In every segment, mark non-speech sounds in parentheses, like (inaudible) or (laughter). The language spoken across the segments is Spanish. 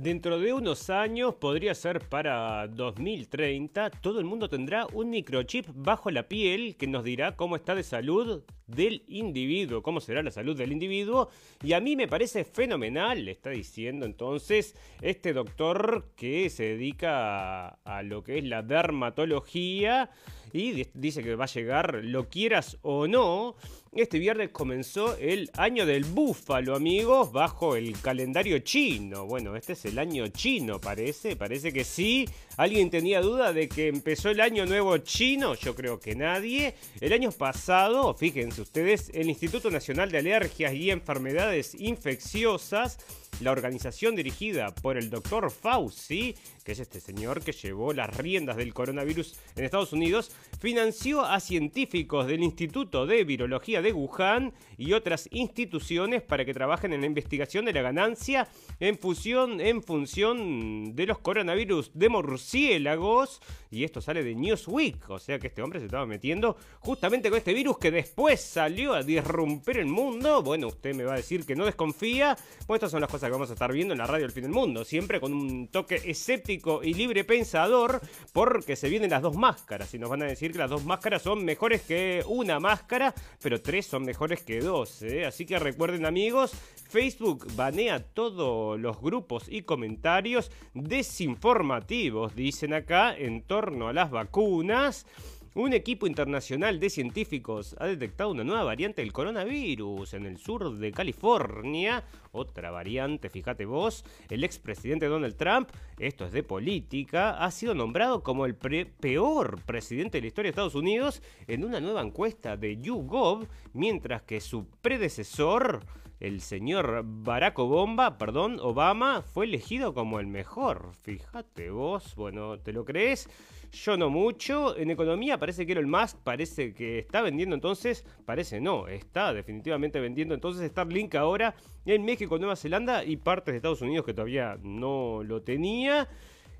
Dentro de unos años, podría ser para 2030, todo el mundo tendrá un microchip bajo la piel que nos dirá cómo está de salud del individuo, cómo será la salud del individuo. Y a mí me parece fenomenal, le está diciendo entonces este doctor que se dedica a, a lo que es la dermatología y dice que va a llegar, lo quieras o no. Este viernes comenzó el año del búfalo, amigos, bajo el calendario chino. Bueno, este es el año chino, parece, parece que sí. ¿Alguien tenía duda de que empezó el año nuevo chino? Yo creo que nadie. El año pasado, fíjense ustedes, el Instituto Nacional de Alergias y Enfermedades Infecciosas la organización dirigida por el doctor Fauci, que es este señor que llevó las riendas del coronavirus en Estados Unidos, financió a científicos del Instituto de Virología de Wuhan y otras instituciones para que trabajen en la investigación de la ganancia en, fusión, en función de los coronavirus de murciélagos. Y esto sale de Newsweek, o sea que este hombre se estaba metiendo justamente con este virus que después salió a disrumper el mundo. Bueno, usted me va a decir que no desconfía. Pues estas son las cosas vamos a estar viendo en la radio del fin del mundo. Siempre con un toque escéptico y libre pensador, porque se vienen las dos máscaras. Y nos van a decir que las dos máscaras son mejores que una máscara, pero tres son mejores que dos. ¿eh? Así que recuerden, amigos, Facebook banea todos los grupos y comentarios desinformativos, dicen acá, en torno a las vacunas. Un equipo internacional de científicos ha detectado una nueva variante del coronavirus en el sur de California. Otra variante, fíjate vos. El expresidente Donald Trump, esto es de política, ha sido nombrado como el peor presidente de la historia de Estados Unidos en una nueva encuesta de YouGov, mientras que su predecesor el señor Barack Obama, perdón, Obama fue elegido como el mejor. Fíjate vos, bueno, ¿te lo crees? Yo no mucho. En economía parece que Elon Musk parece que está vendiendo entonces, parece no, está definitivamente vendiendo entonces Starlink ahora en México, Nueva Zelanda y partes de Estados Unidos que todavía no lo tenía.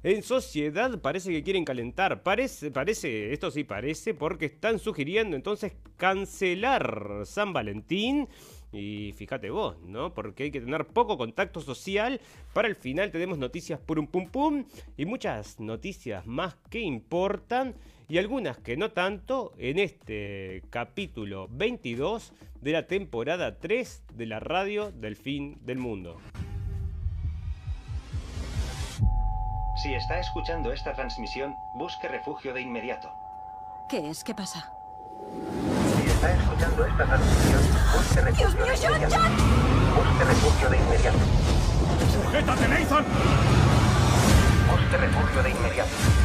En sociedad parece que quieren calentar. Parece, parece, esto sí parece, porque están sugiriendo entonces cancelar San Valentín. Y fíjate vos, ¿no? Porque hay que tener poco contacto social. Para el final tenemos noticias por un pum pum y muchas noticias más que importan y algunas que no tanto en este capítulo 22 de la temporada 3 de la radio del fin del mundo. Si está escuchando esta transmisión, busque refugio de inmediato. ¿Qué es? ¿Qué pasa? Está escuchando esta transmisión, busque refugio Dios mío, de John, inmediato. John. Busque refugio de inmediato. ¡Sujétate, Nathan! Busque refugio de inmediato.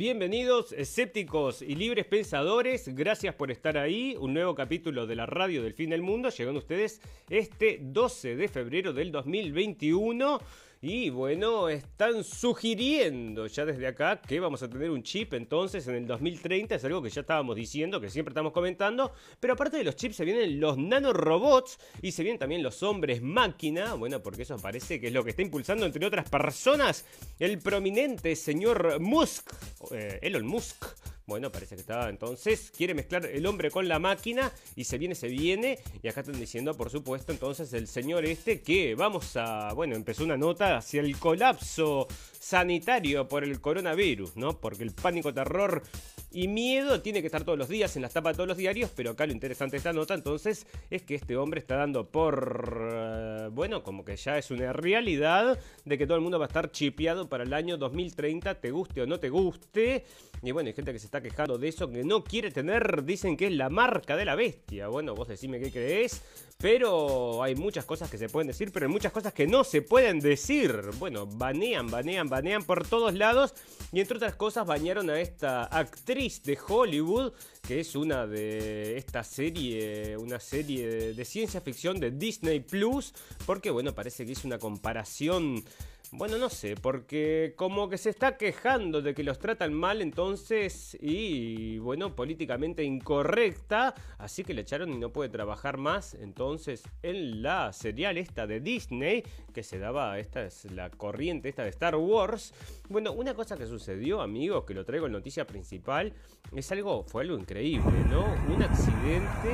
Bienvenidos, escépticos y libres pensadores. Gracias por estar ahí. Un nuevo capítulo de la radio del fin del mundo. Llegando a ustedes este 12 de febrero del 2021. Y bueno, están sugiriendo ya desde acá que vamos a tener un chip entonces en el 2030. Es algo que ya estábamos diciendo, que siempre estamos comentando. Pero aparte de los chips se vienen los nanorobots y se vienen también los hombres máquina. Bueno, porque eso parece que es lo que está impulsando, entre otras personas, el prominente señor Musk, eh, Elon Musk. Bueno, parece que está entonces, quiere mezclar el hombre con la máquina y se viene, se viene. Y acá están diciendo, por supuesto, entonces el señor este que vamos a, bueno, empezó una nota hacia el colapso sanitario por el coronavirus, ¿no? Porque el pánico, terror y miedo tiene que estar todos los días en las tapas de todos los diarios, pero acá lo interesante de esta nota entonces es que este hombre está dando por, eh, bueno, como que ya es una realidad de que todo el mundo va a estar chipeado para el año 2030, te guste o no te guste. Y bueno, hay gente que se está quejando de eso, que no quiere tener, dicen que es la marca de la bestia. Bueno, vos decime qué crees, pero hay muchas cosas que se pueden decir, pero hay muchas cosas que no se pueden decir. Bueno, banean, banean, banean por todos lados. Y entre otras cosas, bañaron a esta actriz de Hollywood, que es una de esta serie, una serie de ciencia ficción de Disney Plus, porque bueno, parece que es una comparación Bueno, no sé, porque como que se está quejando de que los tratan mal entonces y bueno, políticamente incorrecta, así que le echaron y no puede trabajar más entonces en la serial esta de Disney que se daba, esta es la corriente esta de Star Wars. Bueno, una cosa que sucedió, amigos, que lo traigo en noticia principal, es algo, fue algo increíble, ¿no? Un accidente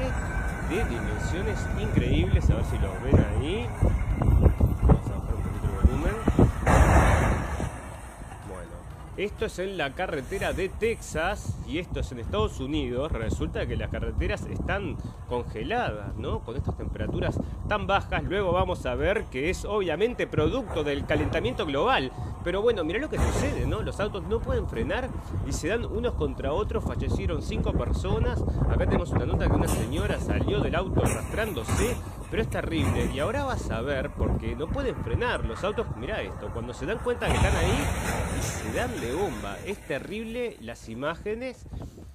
de dimensiones increíbles, a ver si lo ven ahí. Esto es en la carretera de Texas y esto es en Estados Unidos. Resulta que las carreteras están congeladas, ¿no? Con estas temperaturas tan bajas. Luego vamos a ver que es obviamente producto del calentamiento global. Pero bueno, mirá lo que sucede, ¿no? Los autos no pueden frenar y se dan unos contra otros. Fallecieron cinco personas. Acá tenemos una nota que una señora salió del auto arrastrándose pero es terrible. Y ahora vas a ver, porque no pueden frenar los autos. Mira esto, cuando se dan cuenta que están ahí y se dan de bomba. Es terrible las imágenes.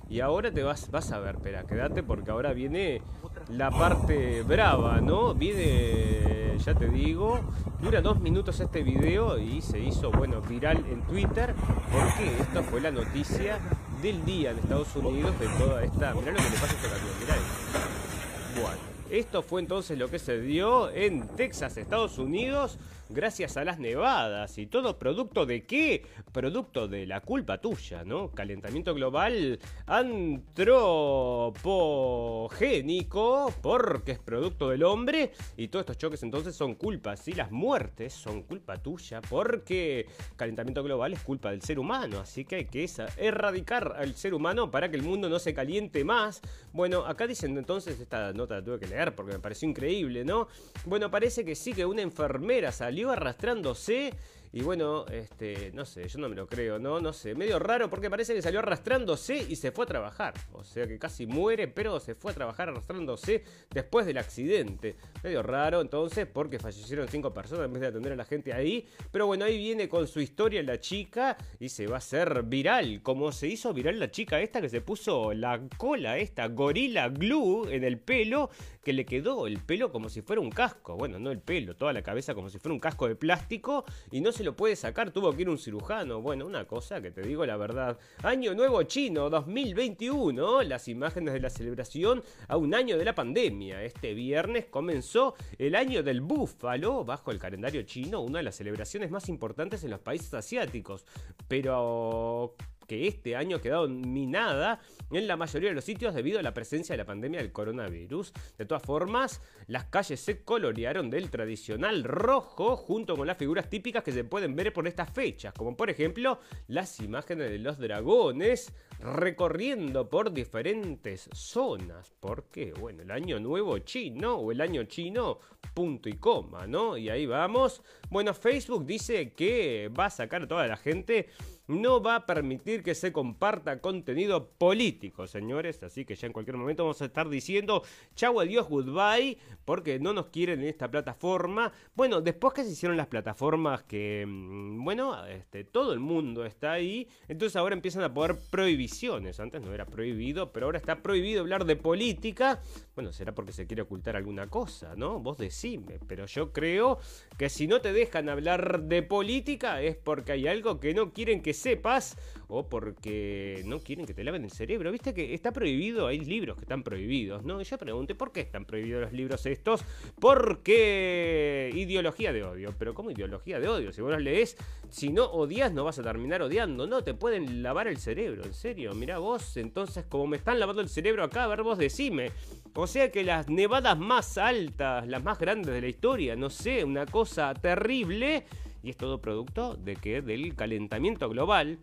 Y ahora te vas, vas a ver, espera, quédate porque ahora viene la parte brava, ¿no? Viene, ya te digo, dura dos minutos este video y se hizo, bueno, viral en Twitter porque esta fue la noticia del día en Estados Unidos de toda esta... Mirá lo que le pasa a este camión, mirá esto. Bueno. Esto fue entonces lo que se dio en Texas, Estados Unidos, gracias a las nevadas y todo producto de qué? Producto de la culpa tuya, ¿no? Calentamiento global antropogénico porque es producto del hombre y todos estos choques entonces son culpa, sí, las muertes son culpa tuya porque calentamiento global es culpa del ser humano, así que hay que erradicar al ser humano para que el mundo no se caliente más. Bueno, acá dicen entonces, esta nota la tuve que leer porque me pareció increíble, ¿no? Bueno, parece que sí que una enfermera salió arrastrándose y bueno, este, no sé, yo no me lo creo, ¿no? No sé, medio raro porque parece que salió arrastrándose y se fue a trabajar. O sea que casi muere, pero se fue a trabajar arrastrándose después del accidente. Medio raro entonces porque fallecieron cinco personas en vez de atender a la gente ahí. Pero bueno, ahí viene con su historia la chica y se va a hacer viral. Como se hizo viral la chica esta que se puso la cola, esta gorila glue en el pelo, que le quedó el pelo como si fuera un casco. Bueno, no el pelo, toda la cabeza como si fuera un casco de plástico y no se lo puede sacar, tuvo que ir un cirujano. Bueno, una cosa que te digo la verdad. Año Nuevo Chino 2021, las imágenes de la celebración a un año de la pandemia. Este viernes comenzó el año del búfalo bajo el calendario chino, una de las celebraciones más importantes en los países asiáticos. Pero que este año ha quedado minada en la mayoría de los sitios debido a la presencia de la pandemia del coronavirus. De todas formas, las calles se colorearon del tradicional rojo junto con las figuras típicas que se pueden ver por estas fechas, como por ejemplo las imágenes de los dragones recorriendo por diferentes zonas. Porque, bueno, el año nuevo chino o el año chino, punto y coma, ¿no? Y ahí vamos. Bueno, Facebook dice que va a sacar a toda la gente no va a permitir que se comparta contenido político, señores. Así que ya en cualquier momento vamos a estar diciendo chau, adiós, goodbye, porque no nos quieren en esta plataforma. Bueno, después que se hicieron las plataformas que, mm, bueno, este, todo el mundo está ahí, entonces ahora empiezan a poder prohibiciones. Antes no era prohibido, pero ahora está prohibido hablar de política. Bueno, será porque se quiere ocultar alguna cosa, ¿no? Vos decime, pero yo creo que si no te dejan hablar de política es porque hay algo que no quieren que sepas o porque no quieren que te laven el cerebro. Viste que está prohibido, hay libros que están prohibidos, ¿no? Y yo pregunté, ¿por qué están prohibidos los libros estos? Porque ideología de odio. Pero ¿cómo ideología de odio? Si vos los lees, si no odias, no vas a terminar odiando. No, te pueden lavar el cerebro, en serio. Mirá vos, entonces, como me están lavando el cerebro acá, a ver vos decime. O sea que las nevadas más altas, las más grandes de la historia, no sé, una cosa terrible y es todo producto de que del calentamiento global.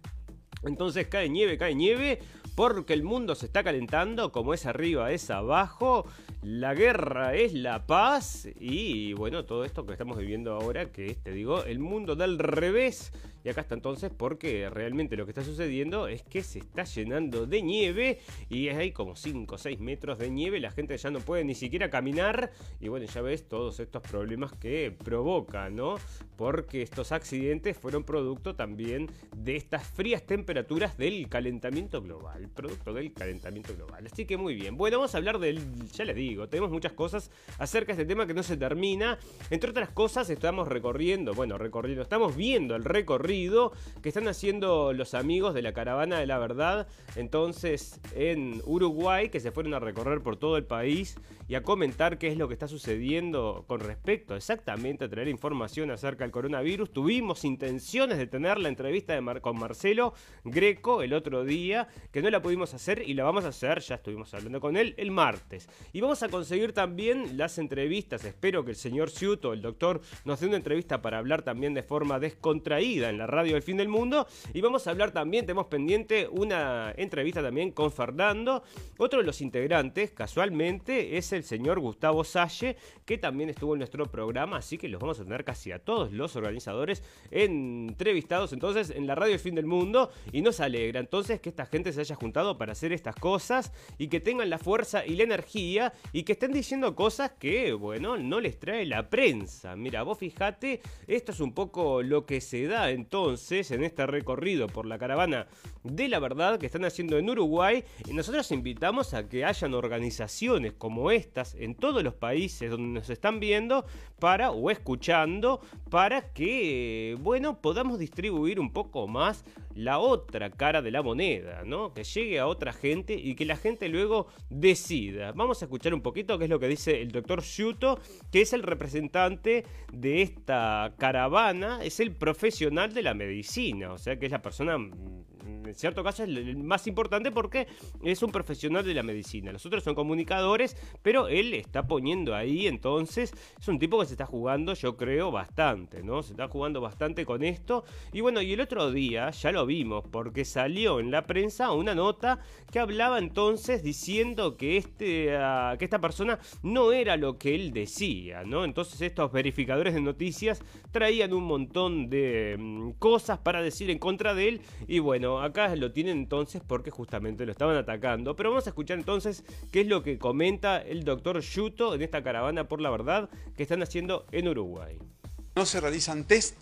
Entonces cae nieve, cae nieve, porque el mundo se está calentando, como es arriba es abajo, la guerra es la paz. Y bueno, todo esto que estamos viviendo ahora, que te digo, el mundo del revés Y acá está entonces porque realmente lo que está sucediendo es que se está llenando de nieve y hay como 5 o 6 metros de nieve, la gente ya no puede ni siquiera caminar y bueno, ya ves todos estos problemas que provoca, ¿no? Porque estos accidentes fueron producto también de estas frías temperaturas del calentamiento global, producto del calentamiento global. Así que muy bien, bueno, vamos a hablar del, ya les digo, tenemos muchas cosas acerca de este tema que no se termina. Entre otras cosas, estamos recorriendo, bueno, recorriendo, estamos viendo el recorrido que están haciendo los amigos de la caravana de la verdad, entonces en Uruguay, que se fueron a recorrer por todo el país y a comentar qué es lo que está sucediendo con respecto exactamente a traer información acerca del coronavirus. Tuvimos intenciones de tener la entrevista con Marcelo Greco el otro día, que no la pudimos hacer y la vamos a hacer, ya estuvimos hablando con él, el martes. Y vamos a conseguir también las entrevistas, espero que el señor Ciuto, el doctor, nos dé una entrevista para hablar también de forma descontraída la radio del fin del mundo. Y vamos a hablar también, tenemos pendiente una entrevista también con Fernando, otro de los integrantes, casualmente, es el el señor Gustavo Salle, que también estuvo en nuestro programa, así que los vamos a tener casi a todos los organizadores entrevistados entonces en la radio El Fin del Mundo y nos alegra entonces que esta gente se haya juntado para hacer estas cosas y que tengan la fuerza y la energía y que estén diciendo cosas que, bueno, no les trae la prensa. Mira, vos fijate, esto es un poco lo que se da entonces en este recorrido por la caravana de la verdad que están haciendo en Uruguay y nosotros invitamos a que hayan organizaciones como esta en todos los países donde nos están viendo para o escuchando para que, bueno, podamos distribuir un poco más la otra cara de la moneda, ¿no? Que llegue a otra gente y que la gente luego decida. Vamos a escuchar un poquito qué es lo que dice el doctor Shuto, que es el representante de esta caravana, es el profesional de la medicina, o sea que es la persona en cierto caso es el más importante porque es un profesional de la medicina. Los otros son comunicadores, pero él está poniendo ahí, entonces es un tipo que se está jugando, yo creo, bastante, ¿no? Se está jugando bastante con esto. Y bueno, y el otro día ya lo vimos, porque salió en la prensa una nota que hablaba entonces diciendo que, este, ah, que esta persona no era lo que él decía, ¿no? Entonces estos verificadores de noticias traían un montón de mm, cosas para decir en contra de él. Y bueno, acá lo tienen entonces porque justamente lo estaban atacando. Pero vamos a escuchar entonces qué es lo que comenta el doctor Yuto en esta caravana por la verdad que están haciendo en Uruguay. No se realizan test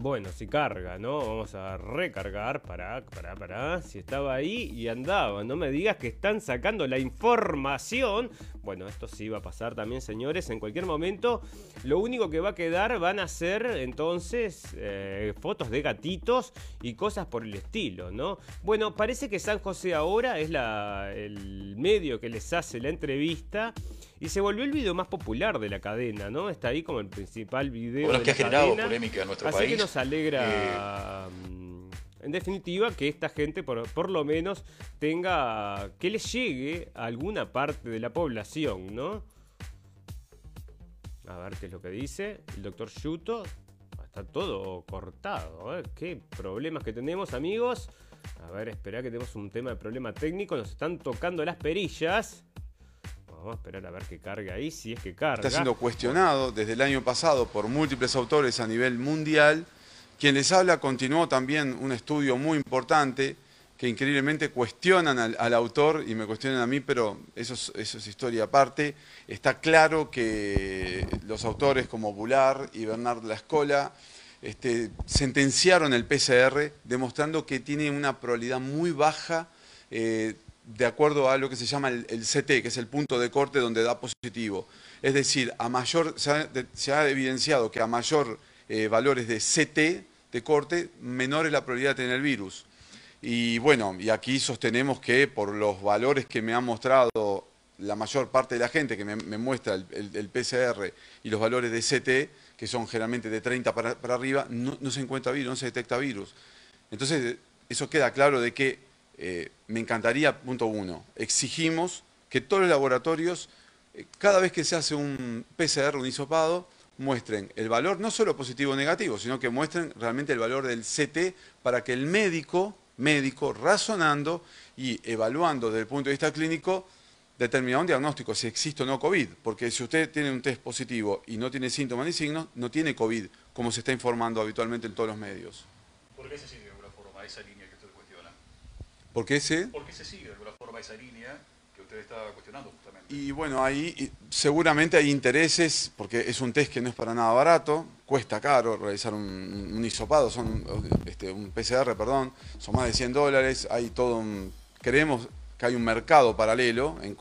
Bueno, si carga, ¿no? Vamos a recargar. Para, para, para. Si estaba ahí y andaba. No me digas que están sacando la información. Bueno, esto sí va a pasar también, señores. En cualquier momento, lo único que va a quedar van a ser entonces eh, fotos de gatitos y cosas por el estilo, ¿no? Bueno, parece que San José ahora es la, el medio que les hace la entrevista. Y se volvió el video más popular de la cadena, ¿no? Está ahí como el principal video. Bueno, de que la ha generado cadena. polémica en nuestro Así país. que nos alegra. mm, En definitiva, que esta gente por, por lo menos tenga. que les llegue a alguna parte de la población, ¿no? A ver qué es lo que dice el doctor Yuto. Está todo cortado, ¿eh? Qué problemas que tenemos, amigos. A ver, espera que tenemos un tema de problema técnico. Nos están tocando las perillas. Vamos a esperar a ver que cargue ahí, si es que carga. Está siendo cuestionado desde el año pasado por múltiples autores a nivel mundial. Quien les habla continuó también un estudio muy importante que increíblemente cuestionan al, autor y me cuestionan a mí, pero eso es, historia aparte. Está claro que los autores como Bular y Bernard Lascola este, sentenciaron el PCR demostrando que tiene una probabilidad muy baja eh, de acuerdo a lo que se llama el, CT, que es el punto de corte donde da positivo. Es decir, a mayor, se, ha, de- se ha evidenciado que a mayor eh, valores de CT de corte, menor es la probabilidad de tener el virus. Y bueno, y aquí sostenemos que por los valores que me han mostrado la mayor parte de la gente que me, muestra el, PCR y los valores de CT, que son generalmente de 30 para, arriba, no, no se encuentra virus, no se detecta virus. Entonces, eso queda claro de que eh, me encantaría, punto uno, exigimos que todos los laboratorios, eh, cada vez que se hace un PCR, un hisopado, muestren el valor, no solo positivo o negativo, sino que muestren realmente el valor del CT para que el médico, médico, razonando y evaluando desde el punto de vista clínico, determinar un diagnóstico, si existe o no COVID, porque si usted tiene un test positivo y no tiene síntomas ni signos, no tiene COVID, como se está informando habitualmente en todos los medios. ¿Por qué se sigue de alguna forma esa línea que usted cuestiona? ¿Por qué se? ¿Por qué se sigue de alguna forma esa línea que usted está cuestionando? Y bueno, ahí seguramente hay intereses, porque es un test que no es para nada barato, cuesta caro realizar un, un son este, un PCR, perdón, son más de 100 dólares, hay todo un, creemos que hay un mercado paralelo. En,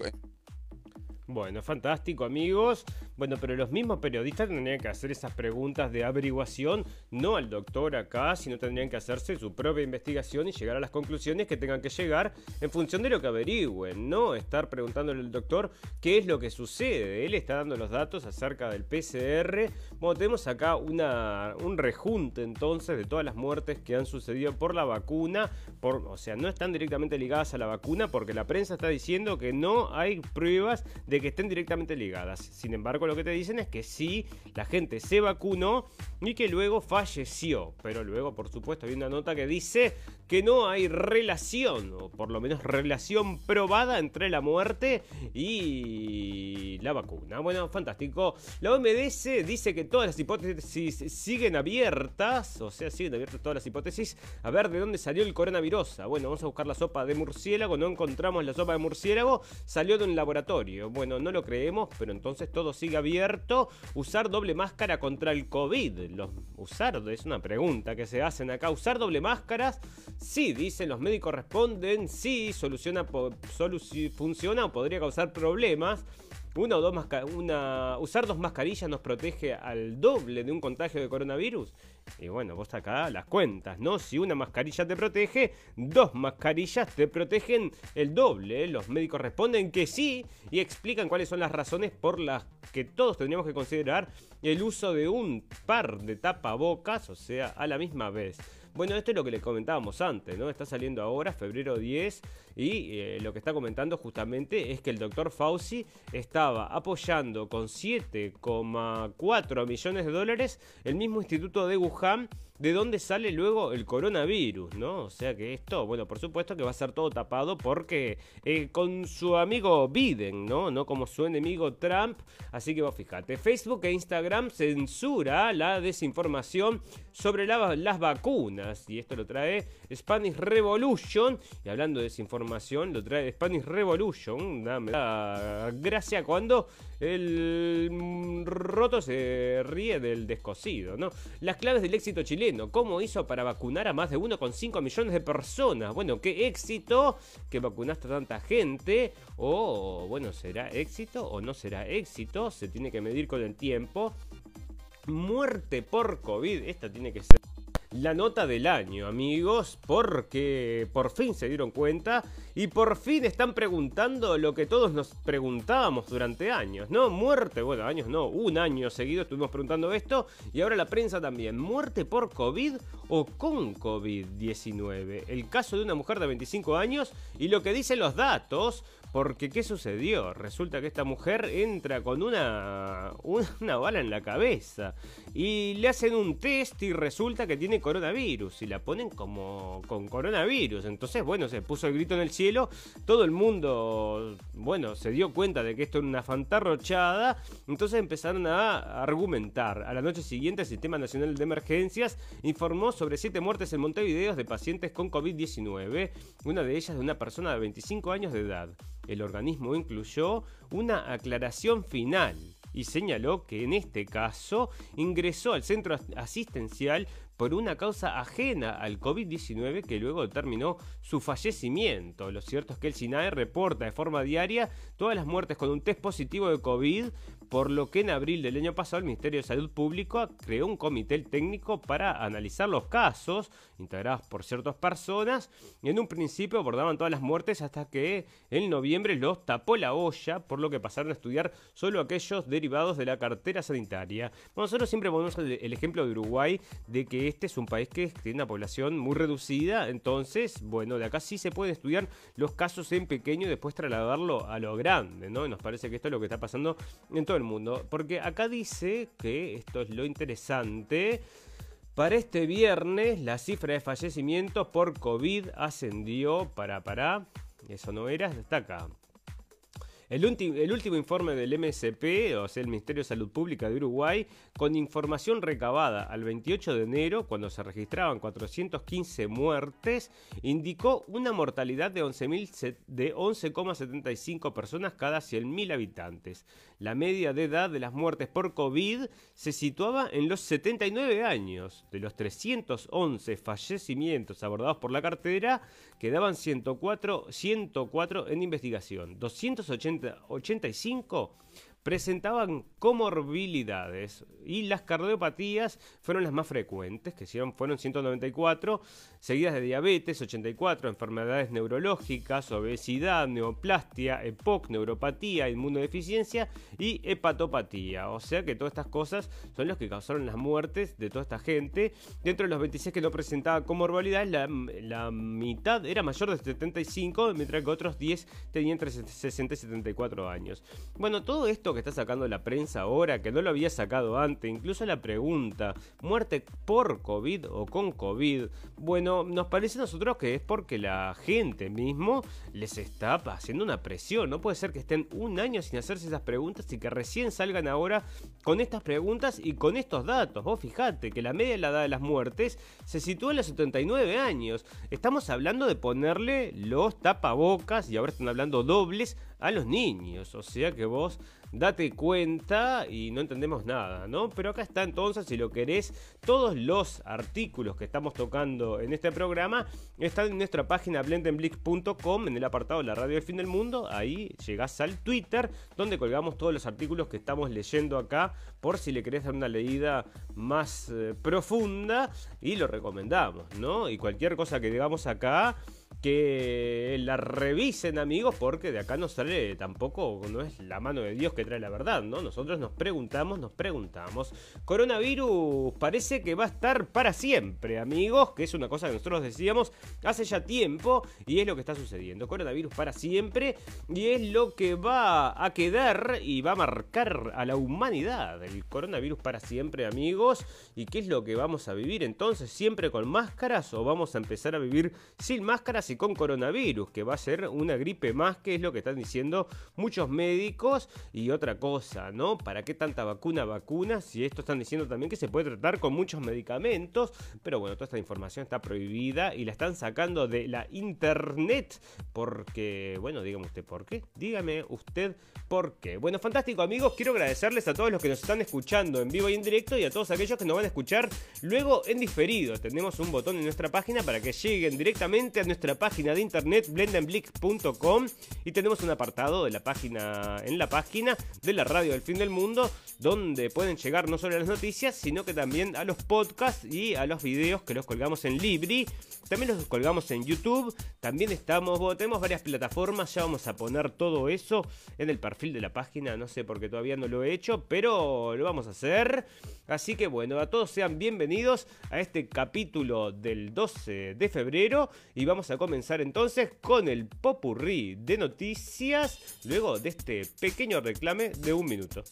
Bueno, fantástico amigos. Bueno, pero los mismos periodistas tendrían que hacer esas preguntas de averiguación, no al doctor acá, sino tendrían que hacerse su propia investigación y llegar a las conclusiones que tengan que llegar en función de lo que averigüen, no estar preguntándole al doctor qué es lo que sucede. Él está dando los datos acerca del PCR. Bueno, tenemos acá una, un rejunte entonces de todas las muertes que han sucedido por la vacuna, por, o sea, no están directamente ligadas a la vacuna porque la prensa está diciendo que no hay pruebas de que estén directamente ligadas. Sin embargo, lo que te dicen es que sí, la gente se vacunó y que luego falleció. Pero luego, por supuesto, hay una nota que dice que no hay relación, o por lo menos relación probada entre la muerte y la vacuna. Bueno, fantástico. La OMS dice que todas las hipótesis siguen abiertas, o sea, siguen abiertas todas las hipótesis. A ver de dónde salió el coronavirus. Bueno, vamos a buscar la sopa de murciélago, no encontramos la sopa de murciélago, salió de un laboratorio. Bueno, no lo creemos, pero entonces todo sigue abierto. Usar doble máscara contra el COVID. Los, usar, es una pregunta que se hacen acá. Usar doble máscaras. Sí, dicen los médicos responden. Sí, soluciona, solu- funciona o podría causar problemas. Una o dos una, usar dos mascarillas nos protege al doble de un contagio de coronavirus. Y bueno, vos acá las cuentas, ¿no? Si una mascarilla te protege, dos mascarillas te protegen el doble. Los médicos responden que sí y explican cuáles son las razones por las que todos tendríamos que considerar el uso de un par de tapabocas, o sea, a la misma vez. Bueno, esto es lo que le comentábamos antes, ¿no? Está saliendo ahora, febrero 10, y eh, lo que está comentando justamente es que el doctor Fauci estaba apoyando con 7,4 millones de dólares el mismo instituto de Wuhan, de donde sale luego el coronavirus, ¿no? O sea que esto, bueno, por supuesto que va a ser todo tapado porque eh, con su amigo Biden, ¿no? No como su enemigo Trump. Así que vos fíjate, Facebook e Instagram censura la desinformación sobre la- las vacunas. Y esto lo trae Spanish Revolution. Y hablando de desinformación, lo trae Spanish Revolution. Una- me da gracia cuando el mm, roto se ríe del descosido, ¿no? Las claves del éxito chileno. ¿Cómo hizo para vacunar a más de 1,5 millones de personas? Bueno, qué éxito que vacunaste a tanta gente. O, bueno, ¿será éxito o no será éxito? Se tiene que medir con el tiempo. Muerte por COVID. Esta tiene que ser la nota del año, amigos, porque por fin se dieron cuenta y por fin están preguntando lo que todos nos preguntábamos durante años, ¿no? Muerte, bueno, años no, un año seguido estuvimos preguntando esto y ahora la prensa también. ¿Muerte por COVID o con COVID-19? El caso de una mujer de 25 años y lo que dicen los datos. Porque, ¿qué sucedió? Resulta que esta mujer entra con una, una, bala en la cabeza y le hacen un test y resulta que tiene coronavirus y la ponen como con coronavirus. Entonces, bueno, se puso el grito en el cielo. Todo el mundo, bueno, se dio cuenta de que esto era una fantarrochada. Entonces empezaron a argumentar. A la noche siguiente, el Sistema Nacional de Emergencias informó sobre siete muertes en Montevideo de pacientes con COVID-19. Una de ellas de una persona de 25 años de edad. El organismo incluyó una aclaración final y señaló que en este caso ingresó al centro asistencial por una causa ajena al COVID-19 que luego determinó su fallecimiento. Lo cierto es que el SINAE reporta de forma diaria todas las muertes con un test positivo de COVID, por lo que en abril del año pasado el Ministerio de Salud Pública creó un comité técnico para analizar los casos integrados por ciertas personas y en un principio abordaban todas las muertes hasta que en noviembre los tapó la olla, por lo que pasaron a estudiar solo aquellos derivados de la cartera sanitaria. Nosotros siempre ponemos el, ejemplo de Uruguay de que este es un país que tiene una población muy reducida, entonces, bueno, de acá sí se pueden estudiar los casos en pequeño y después trasladarlo a lo grande, ¿no? Nos parece que esto es lo que está pasando en todo el mundo, porque acá dice que esto es lo interesante. Para este viernes, la cifra de fallecimientos por COVID ascendió para, para, eso no era, está acá. El, último informe del MSP, o sea, el Ministerio de Salud Pública de Uruguay, con información recabada al 28 de enero, cuando se registraban 415 muertes, indicó una mortalidad de 11,75 personas cada 100.000 habitantes. La media de edad de las muertes por COVID se situaba en los 79 años. De los 311 fallecimientos abordados por la cartera, quedaban 104, 104 en investigación. 285 presentaban comorbilidades y las cardiopatías fueron las más frecuentes, que fueron 194, seguidas de diabetes, 84, enfermedades neurológicas, obesidad, neoplastia, EPOC, neuropatía, inmunodeficiencia y hepatopatía. O sea que todas estas cosas son las que causaron las muertes de toda esta gente. Dentro de los 26 que no presentaban comorbilidades, la, la mitad era mayor de 75, mientras que otros 10 tenían entre 60 y 74 años. Bueno, todo esto que está sacando la prensa ahora, que no lo había sacado antes, incluso la pregunta, muerte por COVID o con COVID, bueno, nos parece a nosotros que es porque la gente mismo les está haciendo una presión, no puede ser que estén un año sin hacerse esas preguntas y que recién salgan ahora con estas preguntas y con estos datos. Vos fijate que la media de la edad de las muertes se sitúa en los 79 años. Estamos hablando de ponerle los tapabocas y ahora están hablando dobles a los niños. O sea que vos date cuenta y no entendemos nada, ¿no? Pero acá está entonces, si lo querés, todos los artículos que estamos tocando en este programa están en nuestra página blendenblick.com en el apartado de la radio del fin del mundo. Ahí llegás al Twitter, donde colgamos todos los artículos que estamos leyendo acá, por si le querés dar una leída más eh, profunda y lo recomendamos, ¿no? Y cualquier cosa que digamos acá que la revisen amigos porque de acá no sale tampoco, no es la mano de Dios que trae la verdad, ¿no? Nosotros nos preguntamos, nos preguntamos. Coronavirus parece que va a estar para siempre amigos, que es una cosa que nosotros decíamos hace ya tiempo y es lo que está sucediendo. Coronavirus para siempre y es lo que va a quedar y va a marcar a la humanidad. El coronavirus para siempre amigos y qué es lo que vamos a vivir entonces, siempre con máscaras o vamos a empezar a vivir sin máscaras y con coronavirus, que va a ser una gripe más, que es lo que están diciendo muchos médicos. Y otra cosa, ¿no? ¿Para qué tanta vacuna, vacuna? Si esto están diciendo también que se puede tratar con muchos medicamentos, pero bueno, toda esta información está prohibida y la están sacando de la internet, porque, bueno, dígame usted por qué, dígame usted por qué. Bueno, fantástico amigos, quiero agradecerles a todos los que nos están escuchando en vivo y en directo y a todos aquellos que nos van a escuchar luego en diferido. Tenemos un botón en nuestra página para que lleguen directamente a nuestra página de internet blendenblick.com y tenemos un apartado de la página en la página de la radio del fin del mundo donde pueden llegar no solo a las noticias sino que también a los podcasts y a los videos que los colgamos en Libri. También los colgamos en YouTube. También estamos tenemos varias plataformas ya vamos a poner todo eso en el perfil de la página. No sé porque todavía no lo he hecho pero lo vamos a hacer. Así que bueno a todos sean bienvenidos a este capítulo del 12 de febrero y vamos a comenzar entonces con el popurrí de noticias luego de este pequeño reclame de un minuto.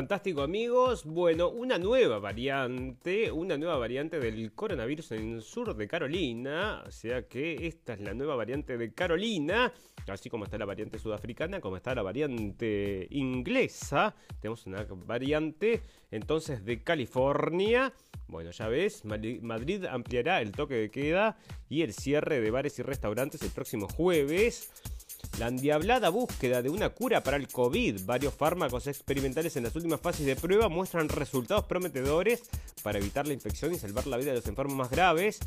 Fantástico amigos, bueno, una nueva variante, una nueva variante del coronavirus en el sur de Carolina, o sea que esta es la nueva variante de Carolina, así como está la variante sudafricana, como está la variante inglesa, tenemos una variante entonces de California, bueno ya ves, Madrid ampliará el toque de queda y el cierre de bares y restaurantes el próximo jueves. La endiablada búsqueda de una cura para el COVID. Varios fármacos experimentales en las últimas fases de prueba muestran resultados prometedores para evitar la infección y salvar la vida de los enfermos más graves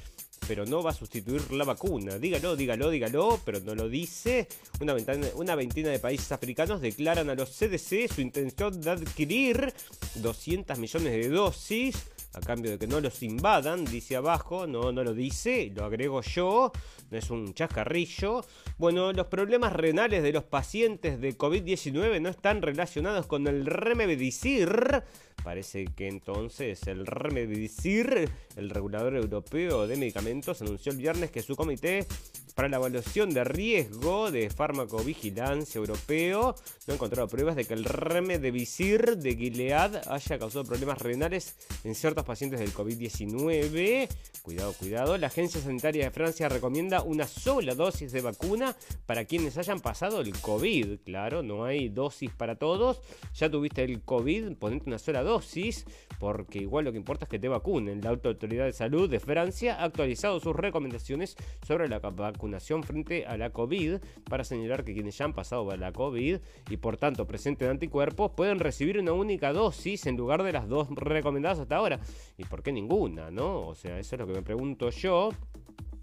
pero no va a sustituir la vacuna. Dígalo, dígalo, dígalo, pero no lo dice. Una, una veintena de países africanos declaran a los CDC su intención de adquirir 200 millones de dosis a cambio de que no los invadan, dice abajo, no, no lo dice, lo agrego yo, no es un chascarrillo. Bueno, los problemas renales de los pacientes de COVID-19 no están relacionados con el remedicir. Parece que entonces el remedicir, el regulador europeo de medicamentos, anunció el viernes que su comité para la evaluación de riesgo de farmacovigilancia europeo no ha encontrado pruebas de que el remedivir de Gilead haya causado problemas renales en ciertos pacientes del COVID-19. Cuidado, cuidado. La Agencia Sanitaria de Francia recomienda una sola dosis de vacuna para quienes hayan pasado el COVID. Claro, no hay dosis para todos. Ya tuviste el COVID, ponete una sola dosis, porque igual lo que importa es que te vacunen. La Autoridad de Salud de Francia ha actualizado sus recomendaciones sobre la vacunación frente a la COVID para señalar que quienes ya han pasado la COVID y por tanto presenten anticuerpos pueden recibir una única dosis en lugar de las dos recomendadas hasta ahora. ¿Y por qué ninguna? ¿No? O sea, eso es lo que me pregunto yo.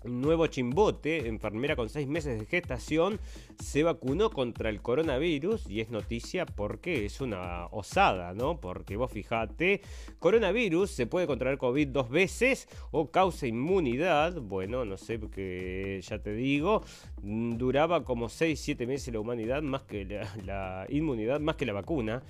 Nuevo chimbote, enfermera con seis meses de gestación, se vacunó contra el coronavirus y es noticia porque es una osada, ¿no? Porque vos fijate, coronavirus se puede contraer COVID dos veces o causa inmunidad. Bueno, no sé, porque ya te digo, duraba como 6-7 meses la humanidad, más que la inmunidad, más que la vacuna.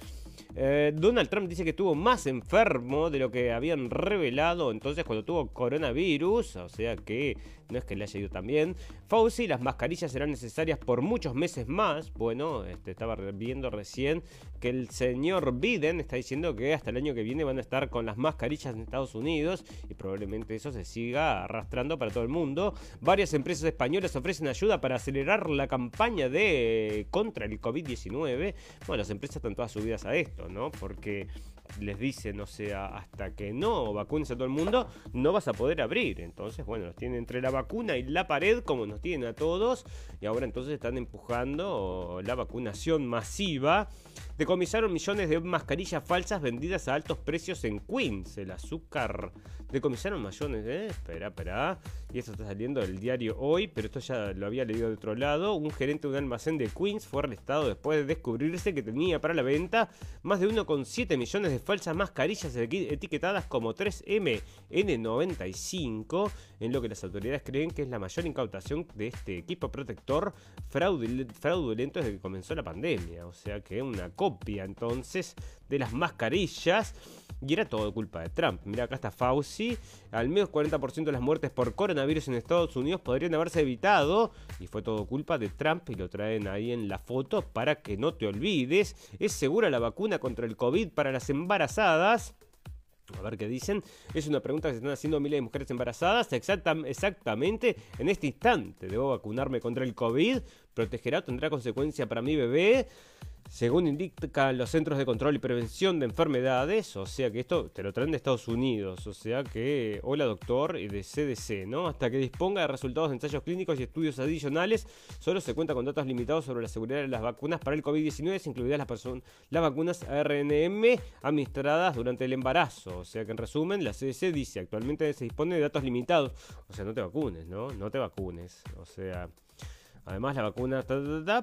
Eh, Donald Trump dice que estuvo más enfermo de lo que habían revelado entonces cuando tuvo coronavirus, o sea que no es que le haya ido tan bien. Fauci, las mascarillas serán necesarias por muchos meses más. Bueno, este, estaba viendo recién que el señor Biden está diciendo que hasta el año que viene van a estar con las mascarillas en Estados Unidos y probablemente eso se siga arrastrando para todo el mundo. Varias empresas españolas ofrecen ayuda para acelerar la campaña de contra el COVID-19. Bueno, las empresas están todas subidas a esto. ¿no? Porque les dicen, o sea, hasta que no vacunes a todo el mundo, no vas a poder abrir. Entonces, bueno, nos tienen entre la vacuna y la pared, como nos tienen a todos, y ahora entonces están empujando la vacunación masiva. Decomisaron millones de mascarillas falsas vendidas a altos precios en Queens. El azúcar. Decomisaron millones, ¿eh? Espera, espera. Y esto está saliendo del diario hoy, pero esto ya lo había leído de otro lado. Un gerente de un almacén de Queens fue arrestado después de descubrirse que tenía para la venta más de 1,7 millones de falsas mascarillas etiquetadas como 3M N95, en lo que las autoridades creen que es la mayor incautación de este equipo protector fraudulento desde que comenzó la pandemia. O sea que una copia entonces de las mascarillas. Y era todo culpa de Trump. Mira, acá está Fauci. Al menos 40% de las muertes por coronavirus en Estados Unidos podrían haberse evitado. Y fue todo culpa de Trump. Y lo traen ahí en la foto para que no te olvides. Es segura la vacuna contra el COVID para las embarazadas. A ver qué dicen. Es una pregunta que se están haciendo miles de mujeres embarazadas. exactamente en este instante. ¿Debo vacunarme contra el COVID? ¿Protegerá? ¿Tendrá consecuencia para mi bebé? Según indican los Centros de Control y Prevención de Enfermedades, o sea que esto te lo traen de Estados Unidos, o sea que, hola doctor, y de CDC, ¿no? Hasta que disponga de resultados de ensayos clínicos y estudios adicionales, solo se cuenta con datos limitados sobre la seguridad de las vacunas para el COVID-19, incluidas las, las vacunas ARNM administradas durante el embarazo. O sea que en resumen, la CDC dice, actualmente se dispone de datos limitados, o sea, no te vacunes, ¿no? No te vacunes, o sea... Además, la vacuna,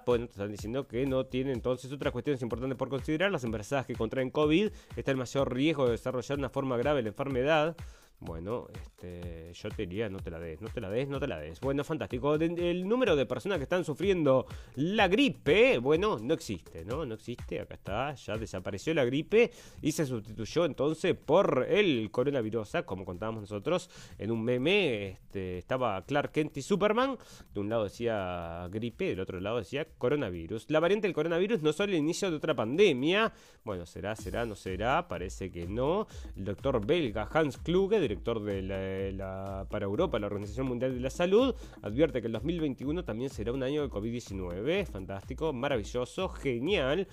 pues están diciendo que no tiene entonces otras cuestiones importantes por considerar. Las embarazadas que contraen COVID están en mayor riesgo de desarrollar una forma grave de la enfermedad. Bueno, este, yo te diría, no te la des, no te la des, no te la des. Bueno, fantástico. El número de personas que están sufriendo la gripe, bueno, no existe, ¿no? No existe, acá está, ya desapareció la gripe y se sustituyó entonces por el coronavirus, como contábamos nosotros en un meme, este, estaba Clark Kent y Superman, de un lado decía gripe, del otro lado decía coronavirus. La variante del coronavirus no solo el inicio de otra pandemia, bueno, será, será, no será, parece que no. El doctor belga Hans Kluge, director de la, para Europa, la Organización Mundial de la Salud, advierte que el 2021 también será un año de COVID-19. Fantástico, maravilloso, genial.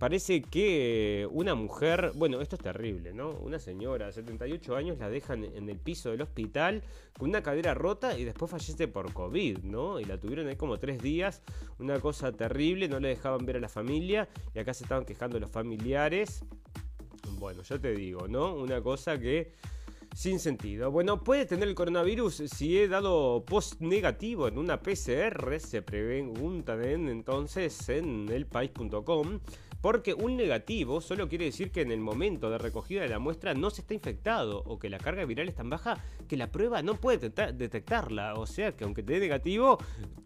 Parece que una mujer, bueno, esto es terrible, ¿no? Una señora de 78 años la dejan en el piso del hospital con una cadera rota y después fallece por COVID, ¿no? Y la tuvieron ahí como tres días, una cosa terrible, no le dejaban ver a la familia y acá se estaban quejando los familiares. Bueno, yo te digo, ¿no? Una cosa que sin sentido. Bueno, puede tener el coronavirus si he dado post negativo en una PCR, se preguntan entonces en elpaís.com. Porque un negativo solo quiere decir que en el momento de recogida de la muestra no se está infectado o que la carga viral es tan baja que la prueba no puede detectarla. O sea que aunque te dé negativo,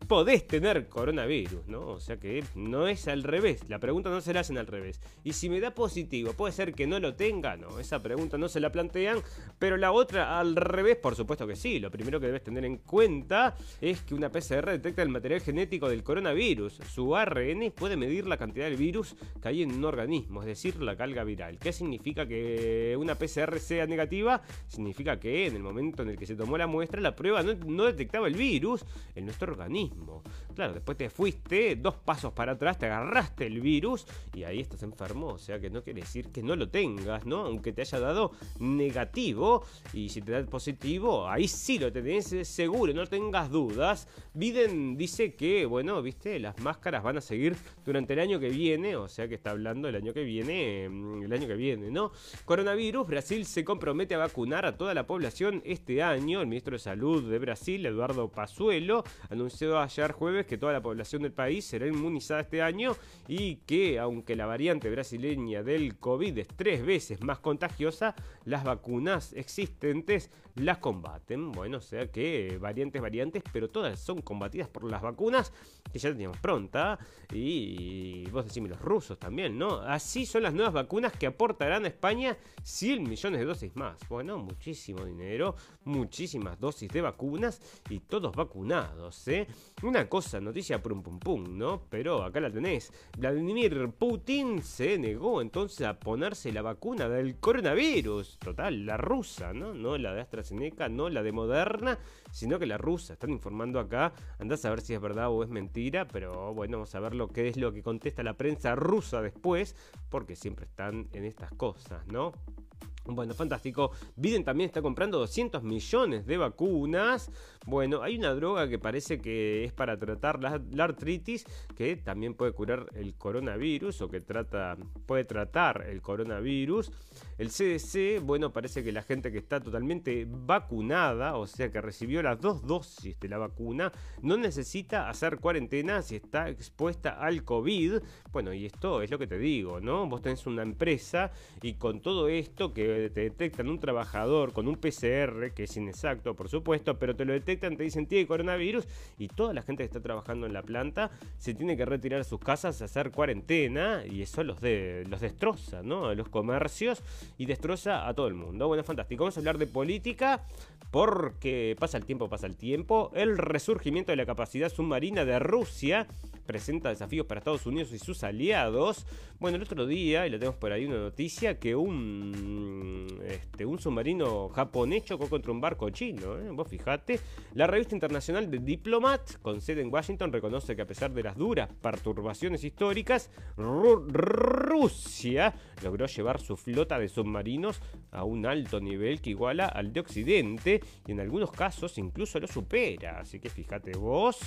podés tener coronavirus, ¿no? O sea que no es al revés. La pregunta no se la hacen al revés. Y si me da positivo, puede ser que no lo tenga, no. Esa pregunta no se la plantean. Pero la otra al revés, por supuesto que sí. Lo primero que debes tener en cuenta es que una PCR detecta el material genético del coronavirus. Su ARN puede medir la cantidad del virus que hay en un organismo, es decir, la carga viral. ¿Qué significa que una PCR sea negativa? Significa que en el momento en el que se tomó la muestra, la prueba no, detectaba el virus en nuestro organismo. Claro, después te fuiste dos pasos para atrás, te agarraste el virus y ahí estás enfermo. O sea que no quiere decir que no lo tengas, ¿no? Aunque te haya dado negativo y si te da positivo, ahí sí lo tenés seguro, no tengas dudas. Biden dice que, bueno, viste, las máscaras van a seguir durante el año que viene, o sea que está hablando el año que viene, mm, el año que viene, ¿no? Coronavirus, Brasil se compromete a vacunar a toda la población este año. El ministro de Salud de Brasil, Eduardo Pazuelo, anunció ayer jueves que toda la población del país será inmunizada este año y que aunque la variante brasileña del COVID es tres veces más contagiosa, las vacunas existentes las combaten. Bueno, o sea que variantes, variantes, pero todas son combatidas por las vacunas que ya teníamos pronta. Y vos decís, los rusos también, ¿no? Así son las nuevas vacunas que aportarán a España 100 millones de dosis más. Bueno, muchísimo dinero, muchísimas dosis de vacunas y todos vacunados, ¿eh? Una cosa, noticia pum pum pum, ¿no? Pero acá la tenés. Vladimir Putin se negó entonces a ponerse la vacuna del coronavirus. Total, la rusa, ¿no? No la de AstraZeneca, no la de Moderna, sino que la rusa. Están informando acá. Andás a ver si es verdad o es mentira, pero bueno, vamos a ver lo es lo que contesta la prensa rusa después, porque siempre están en estas cosas, ¿no? Bueno, fantástico. Biden también está comprando 200 millones de vacunas. Bueno, hay una droga que parece que es para tratar la, artritis, que también puede curar el coronavirus o que trata, puede tratar el coronavirus. El CDC, bueno, parece que la gente que está totalmente vacunada, o sea que recibió las dos dosis de la vacuna, no necesita hacer cuarentena si está expuesta al COVID. Bueno, y esto es lo que te digo, ¿no? Vos tenés una empresa y con todo esto que te detectan un trabajador con un PCR, que es inexacto, por supuesto, pero te lo detectan, te dicen tiene coronavirus y toda la gente que está trabajando en la planta se tiene que retirar a sus casas a hacer cuarentena y eso los, de, los destroza, ¿no? A los comercios y destroza a todo el mundo. Bueno, fantástico. Vamos a hablar de política porque pasa el tiempo, pasa el tiempo. El resurgimiento de la capacidad submarina de Rusia presenta desafíos para Estados Unidos y sus aliados. Bueno, el otro día, y lo tenemos por ahí una noticia, que un, este, un submarino japonés chocó contra un barco chino. ¿eh? Vos fijate. La revista internacional de Diplomat, con sede en Washington, reconoce que a pesar de las duras perturbaciones históricas, Rusia logró llevar su flota de submarinos a un alto nivel que iguala al de Occidente y en algunos casos incluso lo supera. Así que fíjate vos.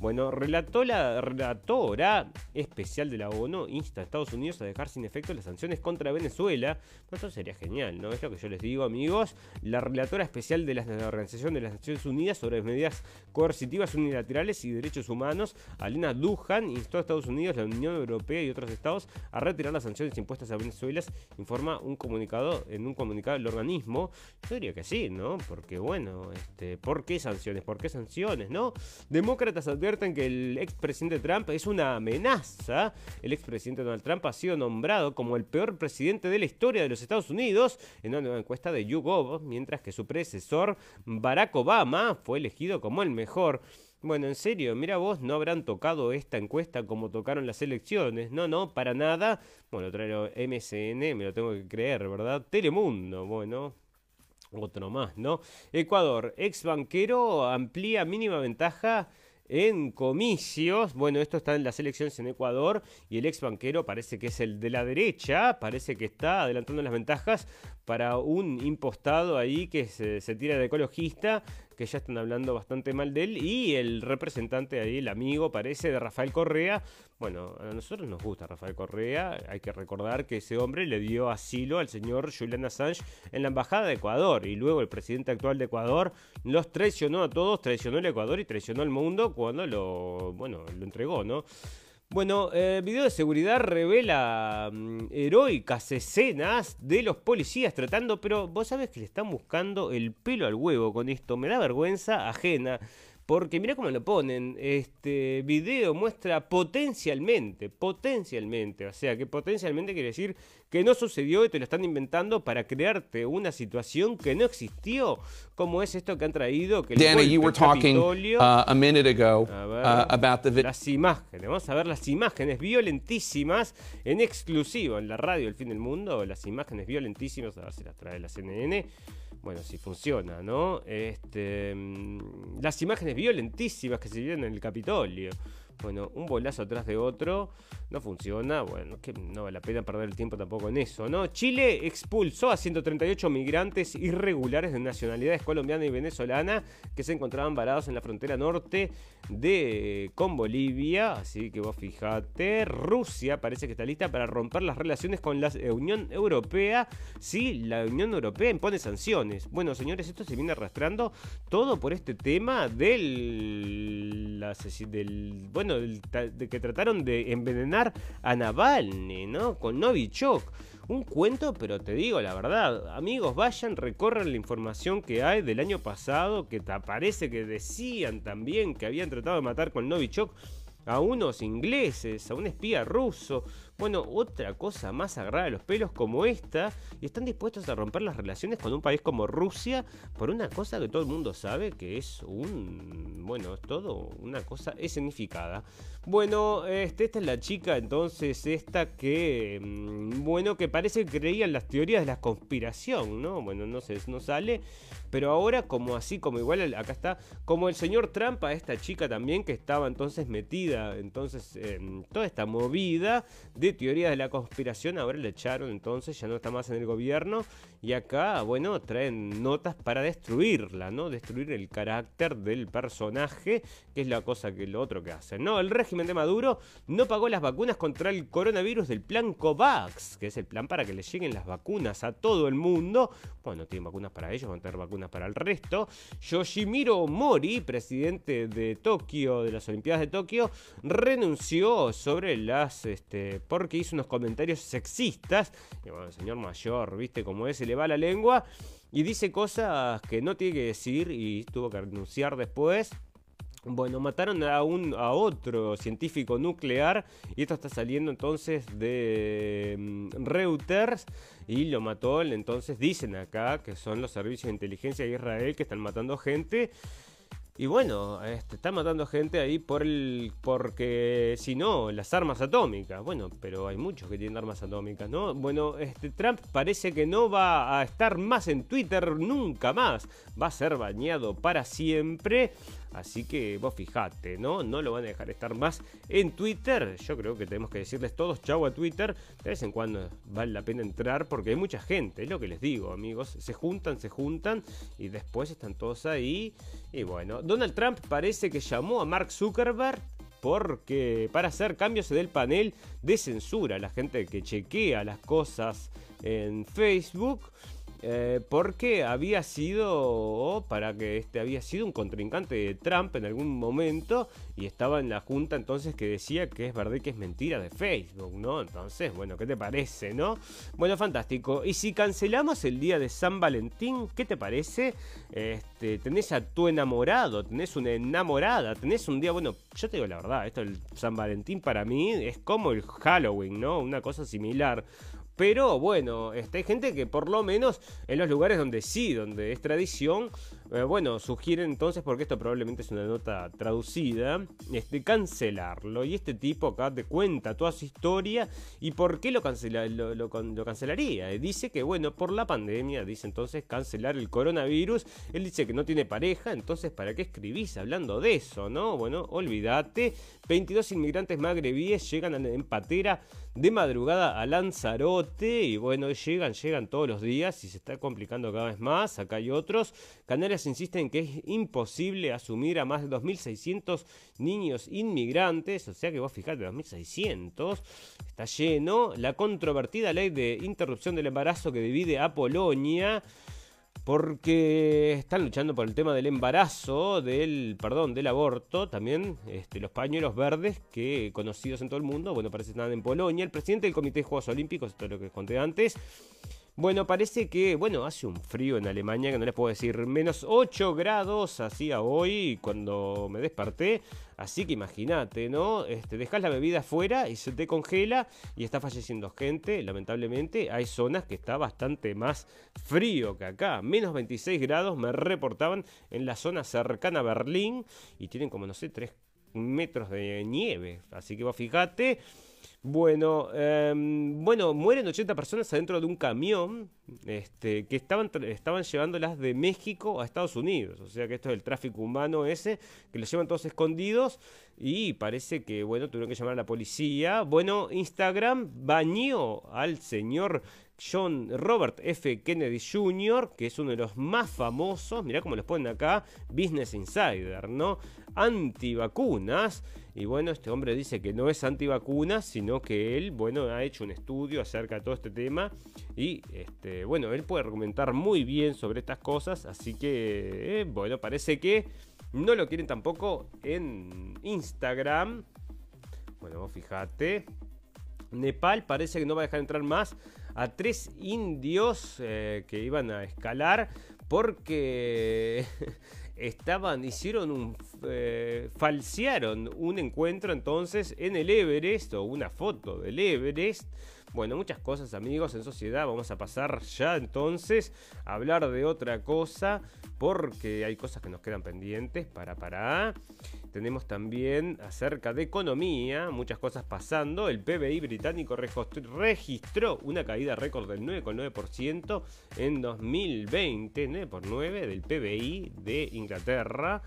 Bueno, relató la relatora especial de la ONU insta a Estados Unidos a dejar sin efecto las sanciones contra Venezuela. Eso sería genial ¿no? Es lo que yo les digo, amigos. La relatora especial de la Organización de las Naciones Unidas sobre medidas coercitivas unilaterales y derechos humanos, Alina Duhan, instó a Estados Unidos, la Unión Europea y otros estados a retirar las sanciones impuestas a Venezuela, informa un comunicado, en un comunicado del organismo. Yo diría que sí, ¿no? Porque bueno, este, ¿por qué sanciones? ¿Por qué sanciones, no? Demócratas advierten que el expresidente Trump es una amenaza. El expresidente Donald Trump ha sido nombrado como el peor presidente de la historia de los Estados Unidos en una nueva encuesta de YouGov, mientras que su predecesor Barack Obama fue elegido como el mejor. Bueno, en serio, mira vos, no habrán tocado esta encuesta como tocaron las elecciones. No, no, para nada. Bueno, traigo MCN, me lo tengo que creer, ¿verdad? Telemundo, bueno. Otro más, ¿no? Ecuador, ex banquero amplía mínima ventaja en comicios. Bueno, esto está en las elecciones en Ecuador y el ex banquero parece que es el de la derecha, parece que está adelantando las ventajas para un impostado ahí que se, se tira de ecologista que ya están hablando bastante mal de él, y el representante ahí, el amigo, parece, de Rafael Correa. Bueno, a nosotros nos gusta Rafael Correa, hay que recordar que ese hombre le dio asilo al señor Julian Assange en la Embajada de Ecuador, y luego el presidente actual de Ecuador los traicionó a todos, traicionó el Ecuador y traicionó al mundo cuando lo, bueno, lo entregó, ¿no? Bueno, eh, video de seguridad revela mm, heroicas escenas de los policías tratando, pero vos sabés que le están buscando el pelo al huevo con esto, me da vergüenza ajena. Porque mira cómo lo ponen, este video muestra potencialmente, potencialmente, o sea que potencialmente quiere decir que no sucedió y te lo están inventando para crearte una situación que no existió, como es esto que han traído, que Danny, you were talking uh, a minute ago uh, about the las imágenes, vamos a ver las imágenes violentísimas en exclusivo en la radio El Fin del Mundo, las imágenes violentísimas, a ver si las trae la CNN bueno, si funciona, ¿no? Este, mm, las imágenes violentísimas que se vieron en el Capitolio. Bueno, un bolazo atrás de otro no funciona. Bueno, que no vale la pena perder el tiempo tampoco en eso, ¿no? Chile expulsó a 138 migrantes irregulares de nacionalidades colombiana y venezolana que se encontraban varados en la frontera norte de con Bolivia. Así que vos fijate, Rusia parece que está lista para romper las relaciones con la Unión Europea si la Unión Europea impone sanciones. Bueno, señores, esto se viene arrastrando todo por este tema del, del bueno, de que trataron de envenenar a Navalny, ¿no? Con Novichok. Un cuento, pero te digo la verdad, amigos, vayan, recorran la información que hay del año pasado, que te parece que decían también que habían tratado de matar con Novichok a unos ingleses, a un espía ruso. Bueno, otra cosa más sagrada de los pelos como esta, y están dispuestos a romper las relaciones con un país como Rusia por una cosa que todo el mundo sabe que es un, bueno, es todo una cosa escenificada. Bueno, este, esta es la chica entonces, esta que, mm, bueno, que parece que creía en las teorías de la conspiración, ¿no? Bueno, no sé, no sale, pero ahora como así, como igual acá está, como el señor Trump a esta chica también que estaba entonces metida, entonces, en toda esta movida de teoría de la conspiración, ahora le echaron entonces, ya no está más en el gobierno. Y acá, bueno, traen notas para destruirla, ¿no? Destruir el carácter del personaje, que es la cosa que lo otro que hacen, ¿no? El régimen de Maduro no pagó las vacunas contra el coronavirus del plan COVAX, que es el plan para que le lleguen las vacunas a todo el mundo. Bueno, tienen vacunas para ellos, van a tener vacunas para el resto. Yoshimiro Mori, presidente de Tokio, de las Olimpiadas de Tokio, renunció sobre las, este, porque hizo unos comentarios sexistas. Y bueno, el señor mayor, viste cómo es, se le va la lengua y dice cosas que no tiene que decir y tuvo que renunciar después. Bueno, mataron a, un, a otro científico nuclear y esto está saliendo entonces de mm, Reuters y lo mató, entonces dicen acá que son los servicios de inteligencia de Israel que están matando gente y bueno, este, está matando gente ahí por el, porque si no, las armas atómicas. Bueno, pero hay muchos que tienen armas atómicas, ¿no? Bueno, este, Trump parece que no va a estar más en Twitter nunca más. Va a ser bañado para siempre. Así que vos fijate, ¿no? No lo van a dejar estar más en Twitter. Yo creo que tenemos que decirles todos chau a Twitter. De vez en cuando vale la pena entrar porque hay mucha gente, es lo que les digo, amigos. Se juntan, se juntan y después están todos ahí. Y bueno, Donald Trump parece que llamó a Mark Zuckerberg porque para hacer cambios en el panel de censura, la gente que chequea las cosas en Facebook. Eh, porque había sido, para que este había sido un contrincante de Trump en algún momento y estaba en la junta entonces que decía que es verdad que es mentira de Facebook, ¿no? Entonces, bueno, ¿qué te parece, no? Bueno, fantástico. Y si cancelamos el día de San Valentín, ¿qué te parece? Este, tenés a tu enamorado, tenés una enamorada, tenés un día, bueno, yo te digo la verdad, esto del San Valentín para mí es como el Halloween, ¿no? Una cosa similar. Pero bueno, este, hay gente que por lo menos en los lugares donde sí, donde es tradición, eh, bueno, sugiere entonces, porque esto probablemente es una nota traducida, este, cancelarlo. Y este tipo acá te cuenta toda su historia y por qué lo, cancela, lo, cancelaría. Dice que, bueno, por la pandemia, dice entonces cancelar el coronavirus. Él dice que no tiene pareja, entonces ¿para qué escribís hablando de eso, no? Bueno, olvídate. 22 inmigrantes magrebíes llegan en patera de madrugada a Lanzarote y bueno, llegan, llegan todos los días y se está complicando cada vez más. Acá hay otros. Canarias insisten en que es imposible asumir a más de 2.600 niños inmigrantes, o sea que vos fijate, 2.600, está lleno. La controvertida ley de interrupción del embarazo que divide a Polonia porque están luchando por el tema del embarazo, del, perdón, del aborto, también este, los pañuelos verdes que conocidos en todo el mundo, bueno, parece que en Polonia. El presidente del Comité de Juegos Olímpicos, esto es lo que conté antes, bueno, parece que, bueno, hace un frío en Alemania que no les puedo decir, menos 8 grados hacía hoy cuando me desperté. Así que imagínate, ¿no? Este, dejas la bebida afuera y se te congela y está falleciendo gente, lamentablemente. Hay zonas que está bastante más frío que acá. Menos 26 grados me reportaban en la zona cercana a Berlín y tienen como, no sé, 3 metros de nieve. Así que vos fijate. Bueno, em, bueno, mueren 80 personas adentro de un camión este, que estaban, estaban llevándolas de México a Estados Unidos. O sea que esto es el tráfico humano ese, que los llevan todos escondidos y parece que, bueno, tuvieron que llamar a la policía. Bueno, Instagram bañó al señor John Robert F. Kennedy Jr., que es uno de los más famosos, mirá cómo los ponen acá, Business Insider, ¿no? Antivacunas. Y bueno, este hombre dice que no es antivacunas, sino que él, bueno, ha hecho un estudio acerca de todo este tema. Y, este, bueno, él puede argumentar muy bien sobre estas cosas. Así que, eh, bueno, parece que no lo quieren tampoco en Instagram. Bueno, fíjate. Nepal parece que no va a dejar entrar más a tres indios eh, que iban a escalar porque (laughs) estaban, hicieron un, eh, falsearon un encuentro entonces en el Everest o una foto del Everest bueno, muchas cosas amigos en sociedad. Vamos a pasar ya entonces a hablar de otra cosa porque hay cosas que nos quedan pendientes para para. Tenemos también acerca de economía, muchas cosas pasando. El PBI británico registró una caída récord del 9,9% en 2020, 9 por 9 del PBI de Inglaterra.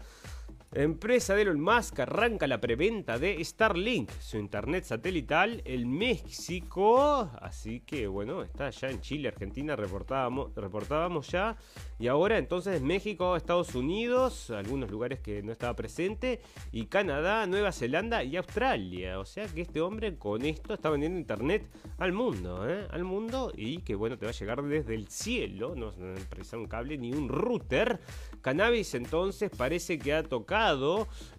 Empresa de Elon Musk arranca la preventa de Starlink, su internet satelital, en México. Así que bueno, está ya en Chile, Argentina, reportábamos, reportábamos ya. Y ahora entonces México, Estados Unidos, algunos lugares que no estaba presente, y Canadá, Nueva Zelanda y Australia. O sea que este hombre con esto está vendiendo internet al mundo, ¿eh? al mundo, y que bueno, te va a llegar desde el cielo, no precisar un cable ni un router. Cannabis entonces parece que ha tocado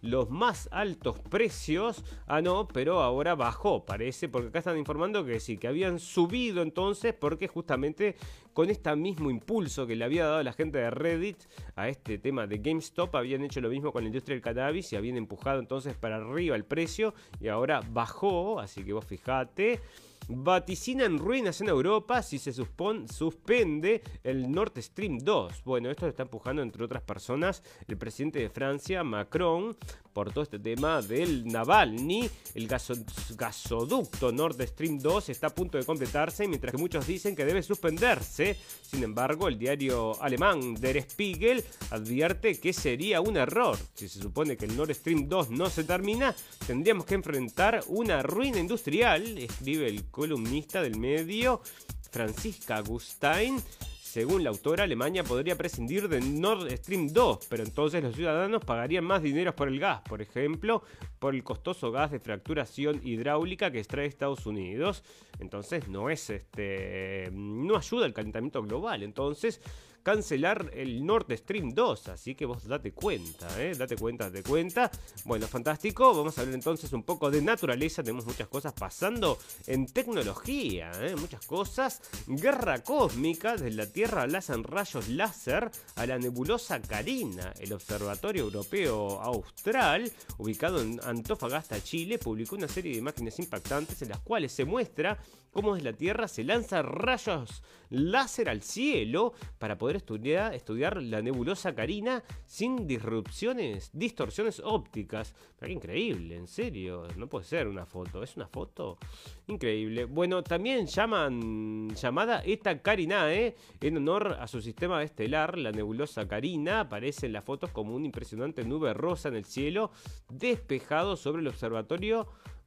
los más altos precios. Ah, no, pero ahora bajó, parece, porque acá están informando que sí, que habían subido entonces, porque justamente con este mismo impulso que le había dado la gente de Reddit a este tema de GameStop, habían hecho lo mismo con la industria del cannabis y habían empujado entonces para arriba el precio y ahora bajó, así que vos fijate en ruinas en Europa si se suspende el Nord Stream 2. Bueno, esto lo está empujando entre otras personas el presidente de Francia, Macron, por todo este tema del Navalny. El gasoducto Nord Stream 2 está a punto de completarse, mientras que muchos dicen que debe suspenderse. Sin embargo, el diario alemán Der Spiegel advierte que sería un error. Si se supone que el Nord Stream 2 no se termina, tendríamos que enfrentar una ruina industrial, escribe el columnista del medio, Francisca Agustain Según la autora, Alemania podría prescindir de Nord Stream 2, pero entonces los ciudadanos pagarían más dinero por el gas, por ejemplo, por el costoso gas de fracturación hidráulica que extrae Estados Unidos. Entonces no es este no ayuda al calentamiento global. Entonces cancelar el Nord Stream 2. Así que vos date cuenta, ¿eh? Date cuenta, date cuenta. Bueno, fantástico. Vamos a hablar entonces un poco de naturaleza. Tenemos muchas cosas pasando en tecnología, ¿eh? Muchas cosas. Guerra cósmica. Desde la Tierra lanzan rayos láser a la nebulosa Carina. El Observatorio Europeo Austral, ubicado en Antofagasta, Chile, publicó una serie de imágenes impactantes en las cuales se muestra cómo desde la Tierra se lanza rayos láser al cielo para poder estudiar, la nebulosa Carina sin disrupciones, distorsiones ópticas. qué increíble, en serio, no puede ser una foto, es una foto increíble. Bueno, también llaman llamada Eta Carinae en honor a su sistema estelar, la nebulosa Carina. Aparece en las fotos como una impresionante nube rosa en el cielo, despejado sobre el observatorio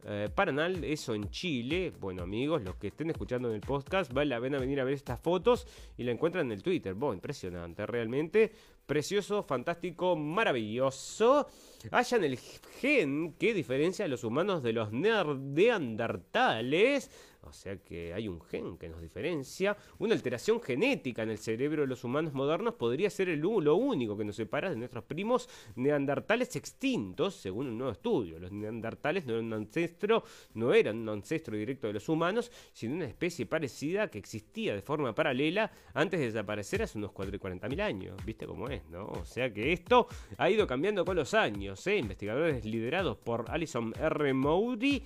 eh, Paranal, eso en Chile. Bueno, amigos, los que estén escuchando en el podcast, vale la pena venir a ver estas fotos y la encuentran en el Twitter. Impresionante, realmente. Precioso, fantástico, maravilloso. Hayan el gen que diferencia a los humanos de los neandertales o sea que hay un gen que nos diferencia. Una alteración genética en el cerebro de los humanos modernos podría ser el, lo único que nos separa de nuestros primos neandertales extintos, según un nuevo estudio. Los neandertales no eran un ancestro, no eran un ancestro directo de los humanos, sino una especie parecida que existía de forma paralela antes de desaparecer hace unos 40.000 años. ¿Viste cómo es, no? O sea que esto ha ido cambiando con los años. ¿eh? Investigadores liderados por Alison R. Moody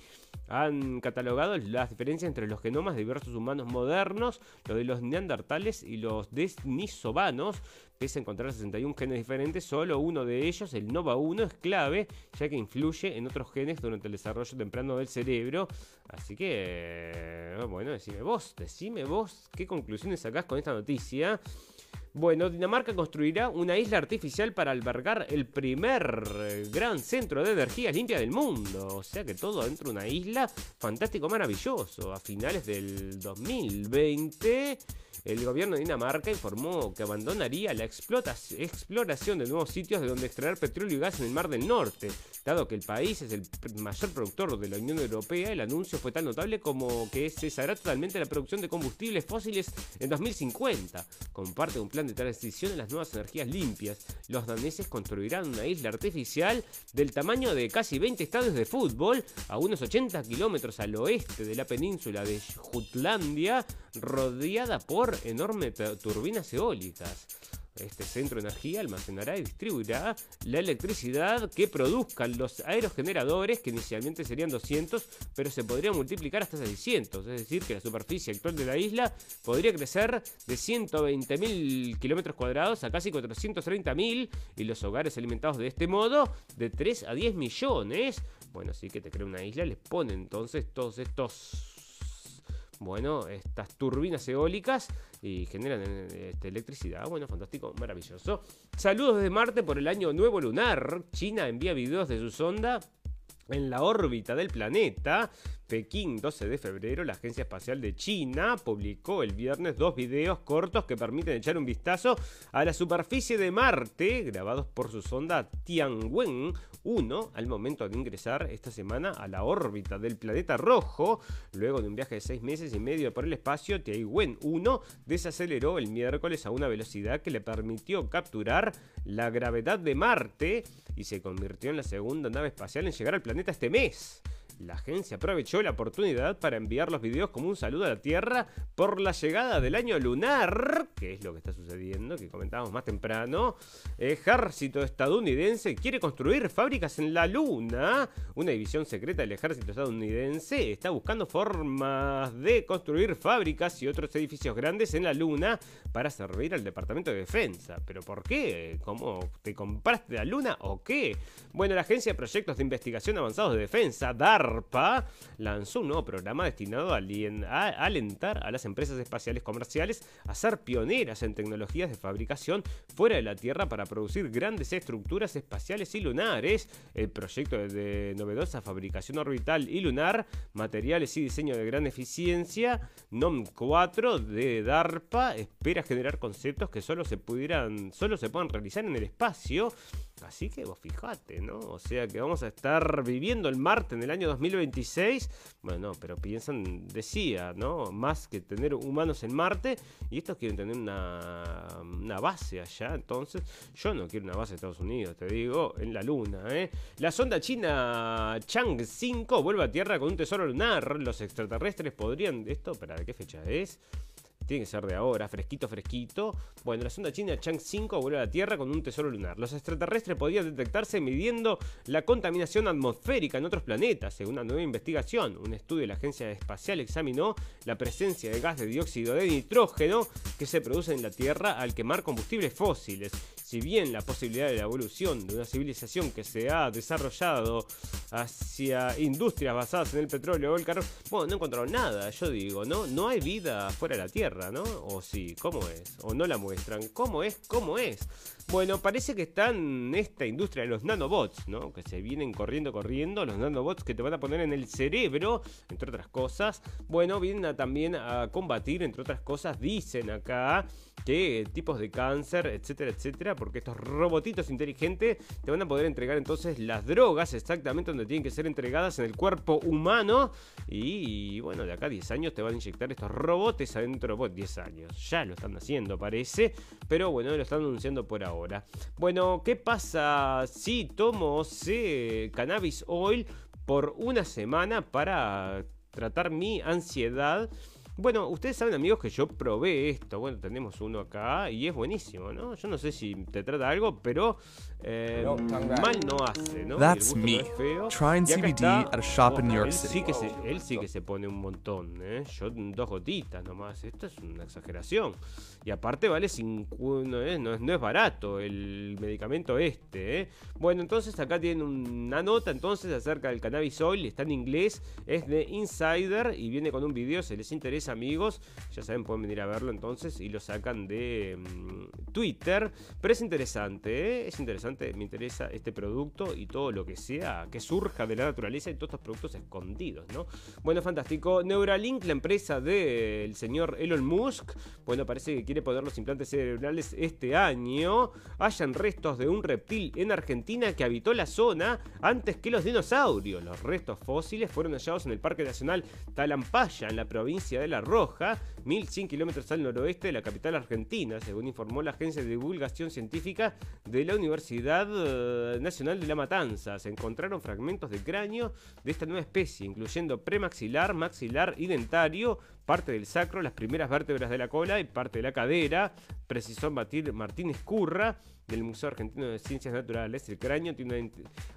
han catalogado las diferencias entre los genomas de diversos humanos modernos, los de los neandertales y los denisovanos. Pese a encontrar 61 genes diferentes, solo uno de ellos, el NOVA1, es clave, ya que influye en otros genes durante el desarrollo temprano del cerebro. Así que, bueno, decime vos, decime vos qué conclusiones sacás con esta noticia. Bueno, Dinamarca construirá una isla artificial para albergar el primer eh, gran centro de energía limpia del mundo. O sea que todo dentro de una isla fantástico, maravilloso. A finales del 2020 el gobierno de Dinamarca informó que abandonaría la exploración de nuevos sitios de donde extraer petróleo y gas en el Mar del Norte. Dado que el país es el mayor productor de la Unión Europea, el anuncio fue tan notable como que cesará totalmente la producción de combustibles fósiles en 2050. Como parte de un plan de transición a las nuevas energías limpias, los daneses construirán una isla artificial del tamaño de casi 20 estadios de fútbol a unos 80 kilómetros al oeste de la península de Jutlandia, rodeada por enormes turbinas eólicas. Este centro de energía almacenará y distribuirá la electricidad que produzcan los aerogeneradores, que inicialmente serían 200, pero se podría multiplicar hasta 600. Es decir, que la superficie actual de la isla podría crecer de 120.000 kilómetros cuadrados a casi 430.000 y los hogares alimentados de este modo de 3 a 10 millones. Bueno, sí que te crea una isla, les pone entonces todos estos bueno, estas turbinas eólicas y generan eh, este, electricidad. Bueno, fantástico, maravilloso. Saludos desde Marte por el año nuevo lunar. China envía videos de su sonda en la órbita del planeta. Pekín, 12 de febrero, la Agencia Espacial de China publicó el viernes dos videos cortos que permiten echar un vistazo a la superficie de Marte, grabados por su sonda Tianwen 1 al momento de ingresar esta semana a la órbita del planeta rojo. Luego de un viaje de seis meses y medio por el espacio, Tianwen 1 desaceleró el miércoles a una velocidad que le permitió capturar la gravedad de Marte y se convirtió en la segunda nave espacial en llegar al planeta este mes. La agencia aprovechó la oportunidad para enviar los videos como un saludo a la Tierra por la llegada del año lunar, que es lo que está sucediendo, que comentábamos más temprano. Ejército estadounidense quiere construir fábricas en la Luna. Una división secreta del ejército estadounidense está buscando formas de construir fábricas y otros edificios grandes en la Luna para servir al Departamento de Defensa. ¿Pero por qué? ¿Cómo te compraste la Luna o qué? Bueno, la Agencia de Proyectos de Investigación Avanzados de Defensa, DAR, DARPA lanzó un nuevo programa destinado a, alentar a las empresas espaciales comerciales a ser pioneras en tecnologías de fabricación fuera de la Tierra para producir grandes estructuras espaciales y lunares. El proyecto de novedosa fabricación orbital y lunar, materiales y diseño de gran eficiencia, NOM 4 de DARPA, espera generar conceptos que solo se pudieran, solo se puedan realizar en el espacio Así que vos fijate, ¿no? O sea que vamos a estar viviendo el Marte en el año 2026. Bueno, pero piensan, decía, ¿no? Más que tener humanos en Marte. Y estos quieren tener una, una base allá. Entonces, yo no quiero una base de Estados Unidos, te digo, en la Luna, ¿eh? La sonda china Chang 5 vuelve a Tierra con un tesoro lunar. Los extraterrestres podrían... ¿Esto para qué fecha es? Tiene que ser de ahora, fresquito, fresquito. Bueno, la sonda china Chang 5 vuelve a la Tierra con un tesoro lunar. Los extraterrestres podían detectarse midiendo la contaminación atmosférica en otros planetas. Según una nueva investigación, un estudio de la Agencia Espacial examinó la presencia de gas de dióxido de nitrógeno que se produce en la Tierra al quemar combustibles fósiles si bien la posibilidad de la evolución de una civilización que se ha desarrollado hacia industrias basadas en el petróleo o el carbón, bueno, no encontraron nada, yo digo, ¿no? No hay vida fuera de la Tierra, ¿no? O sí, ¿cómo es? O no la muestran, ¿cómo es? ¿Cómo es? Bueno, parece que está en esta industria de los nanobots, ¿no? Que se vienen corriendo, corriendo, los nanobots que te van a poner en el cerebro, entre otras cosas. Bueno, vienen también a combatir, entre otras cosas, dicen acá, que tipos de cáncer, etcétera, etcétera, porque estos robotitos inteligentes te van a poder entregar entonces las drogas exactamente donde tienen que ser entregadas en el cuerpo humano. Y, bueno, de acá a 10 años te van a inyectar estos robots adentro, bueno, 10 años, ya lo están haciendo parece, pero bueno, lo están anunciando por ahora. Bueno, ¿qué pasa si tomo cannabis oil por una semana para tratar mi ansiedad? Bueno, ustedes saben, amigos, que yo probé esto. Bueno, tenemos uno acá y es buenísimo, ¿no? Yo no sé si te trata algo, pero eh, mal no hace, ¿no? That's me. Trying CBD at a shop in New York él City. Sí que se, él sí que se pone un montón, ¿eh? Yo dos gotitas nomás. Esto es una exageración. Y aparte vale 5, no, es, no, es barato el medicamento este, ¿eh? Bueno, entonces acá tienen una nota entonces acerca del cannabis oil. Está en inglés, es de Insider y viene con un video, se les interesa amigos, ya saben, pueden venir a verlo entonces y lo sacan de mm, Twitter. Pero es interesante, ¿eh? es interesante, me interesa este producto y todo lo que sea que surja de la naturaleza y todos estos productos escondidos, ¿no? Bueno, fantástico. Neuralink, la empresa del señor Elon Musk, bueno, parece que quiere poner los implantes cerebrales este año. Hayan restos de un reptil en Argentina que habitó la zona antes que los dinosaurios. Los restos fósiles fueron hallados en el Parque Nacional Talampaya, en la provincia de Roja, 1100 kilómetros al noroeste de la capital argentina, según informó la Agencia de Divulgación Científica de la Universidad eh, Nacional de La Matanza. Se encontraron fragmentos de cráneo de esta nueva especie, incluyendo premaxilar, maxilar y dentario, parte del sacro, las primeras vértebras de la cola y parte de la cadera, precisó Martínez Curra del Museo Argentino de Ciencias Naturales. El cráneo tiene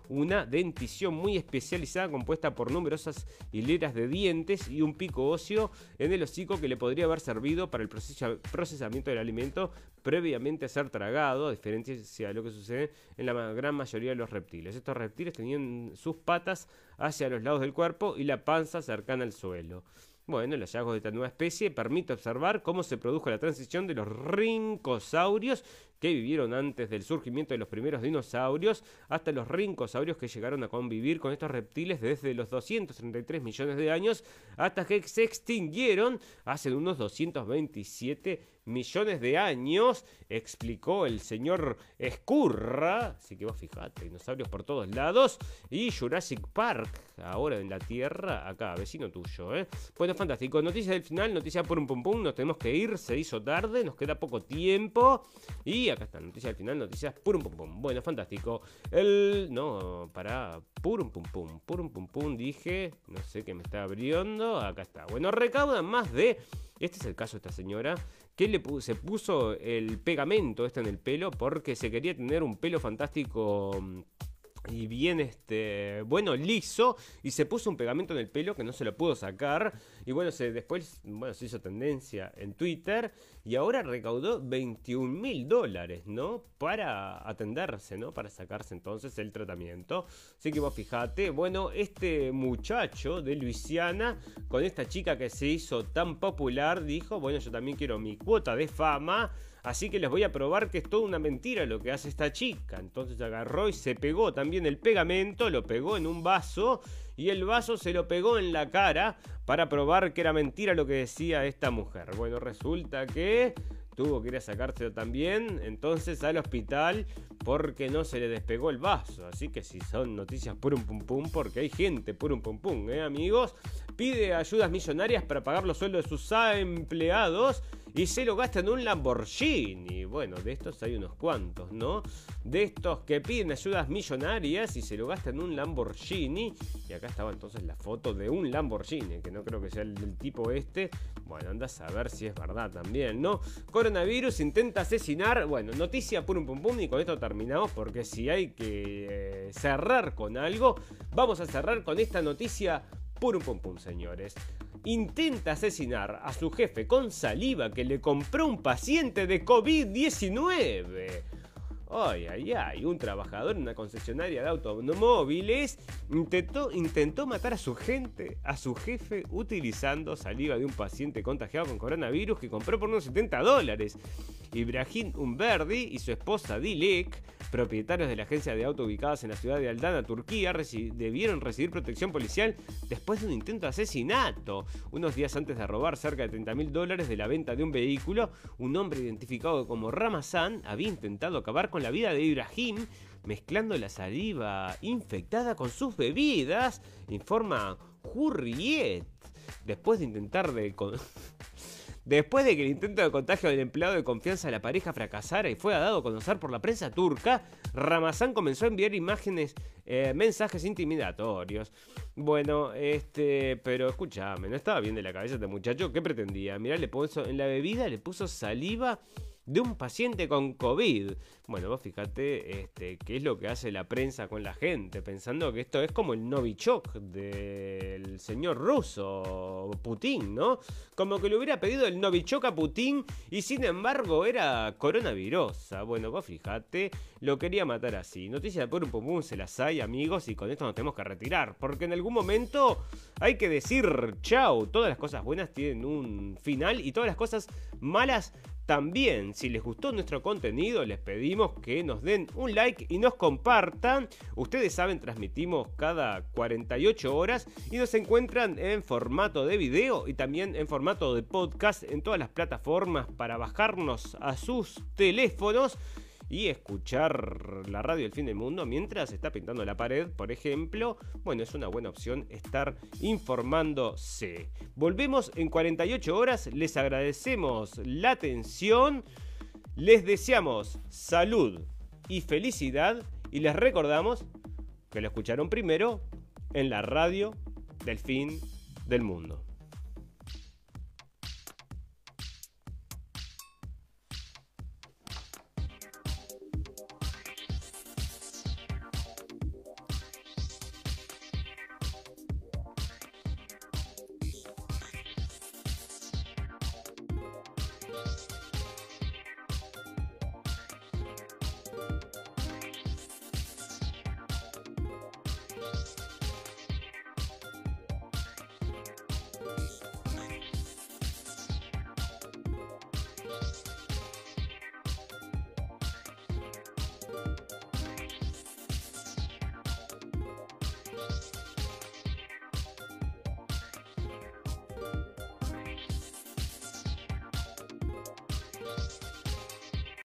una dentición muy especializada compuesta por numerosas hileras de dientes y un pico óseo en el hocico que le podría haber servido para el procesamiento del alimento previamente a ser tragado, a diferencia de lo que sucede en la gran mayoría de los reptiles. Estos reptiles tenían sus patas hacia los lados del cuerpo y la panza cercana al suelo. Bueno, el hallazgo de esta nueva especie permite observar cómo se produjo la transición de los rincosaurios que vivieron antes del surgimiento de los primeros dinosaurios hasta los rincosaurios que llegaron a convivir con estos reptiles desde los 233 millones de años hasta que se extinguieron hace unos 227 millones de años, explicó el señor Escurra. Así que vos fijate, dinosaurios por todos lados. Y Jurassic Park, ahora en la Tierra, acá, vecino tuyo, ¿eh? Bueno, fantástico. Noticias del final, noticia por un pum pum. Nos tenemos que ir, se hizo tarde, nos queda poco tiempo. Y acá está, noticia del final, noticias por un pum pum. Bueno, fantástico. El. No, para. Purum pum pum. Purum pum pum, dije. No sé qué me está abriendo. Acá está. Bueno, recaudan más de. Este es el caso de esta señora que le se puso el pegamento este en el pelo porque se quería tener un pelo fantástico mm, y bien este bueno liso y se puso un pegamento en el pelo que no se lo pudo sacar y bueno se después bueno se hizo tendencia en Twitter y ahora recaudó 21 mil dólares no para atenderse no para sacarse entonces el tratamiento. Así que vos fijate bueno este muchacho de Luisiana con esta chica que se hizo tan popular dijo bueno yo también quiero mi cuota de fama Así que les voy a probar que es toda una mentira lo que hace esta chica. Entonces agarró y se pegó también el pegamento, lo pegó en un vaso y el vaso se lo pegó en la cara para probar que era mentira lo que decía esta mujer. Bueno, resulta que tuvo que ir a sacárselo también, entonces al hospital porque no se le despegó el vaso. Así que si son noticias por un pum pum, porque hay gente por un pum pum, ¿eh, amigos? Pide ayudas millonarias para pagar los sueldos de sus empleados y se lo gasta en un Lamborghini. Bueno, de estos hay unos cuantos, ¿no? De estos que piden ayudas millonarias y se lo gastan en un Lamborghini. Y acá estaba entonces la foto de un Lamborghini, que no creo que sea el del tipo este. Bueno, andas a ver si es verdad también, ¿no? Coronavirus intenta asesinar. Bueno, noticia un pum pum y con esto terminamos porque si hay que eh, cerrar con algo, vamos a cerrar con esta noticia por un pum pum, señores intenta asesinar a su jefe con saliva que le compró un paciente de COVID-19. Ay, ay, ay, un trabajador en una concesionaria de automóviles intentó, intentó matar a su gente, a su jefe, utilizando saliva de un paciente contagiado con coronavirus que compró por unos 70 dólares. Ibrahim Umberdi y su esposa Dilek propietarios de la agencia de auto ubicadas en la ciudad de Aldana, Turquía, debieron recibir protección policial después de un intento de asesinato. Unos días antes de robar cerca de 30 mil dólares de la venta de un vehículo, un hombre identificado como Ramazan había intentado acabar con la vida de Ibrahim mezclando la saliva infectada con sus bebidas, informa Hurriyet. Después de intentar de... (laughs) Después de que el intento de contagio del empleado de confianza de la pareja fracasara y fue dado a conocer por la prensa turca, Ramazán comenzó a enviar imágenes, eh, mensajes intimidatorios. Bueno, este, pero escúchame, no estaba bien de la cabeza este muchacho. ¿Qué pretendía? Mirá, le puso en la bebida, le puso saliva de un paciente con COVID. Bueno, vos fíjate este, qué es lo que hace la prensa con la gente, pensando que esto es como el Novichok del señor ruso, Putin, ¿no? Como que le hubiera pedido el Novichok a Putin y sin embargo era coronavirosa. Bueno, vos fíjate, lo quería matar así. Noticias de por pum se las hay, amigos, y con esto nos tenemos que retirar, porque en algún momento hay que decir chau. Todas las cosas buenas tienen un final y todas las cosas malas también, si les gustó nuestro contenido, les pedimos que nos den un like y nos compartan. Ustedes saben, transmitimos cada 48 horas y nos encuentran en formato de video y también en formato de podcast en todas las plataformas para bajarnos a sus teléfonos y escuchar la radio del fin del mundo mientras está pintando la pared, por ejemplo, bueno, es una buena opción estar informándose. Volvemos en 48 horas, les agradecemos la atención, les deseamos salud y felicidad y les recordamos que lo escucharon primero en la radio del fin del mundo.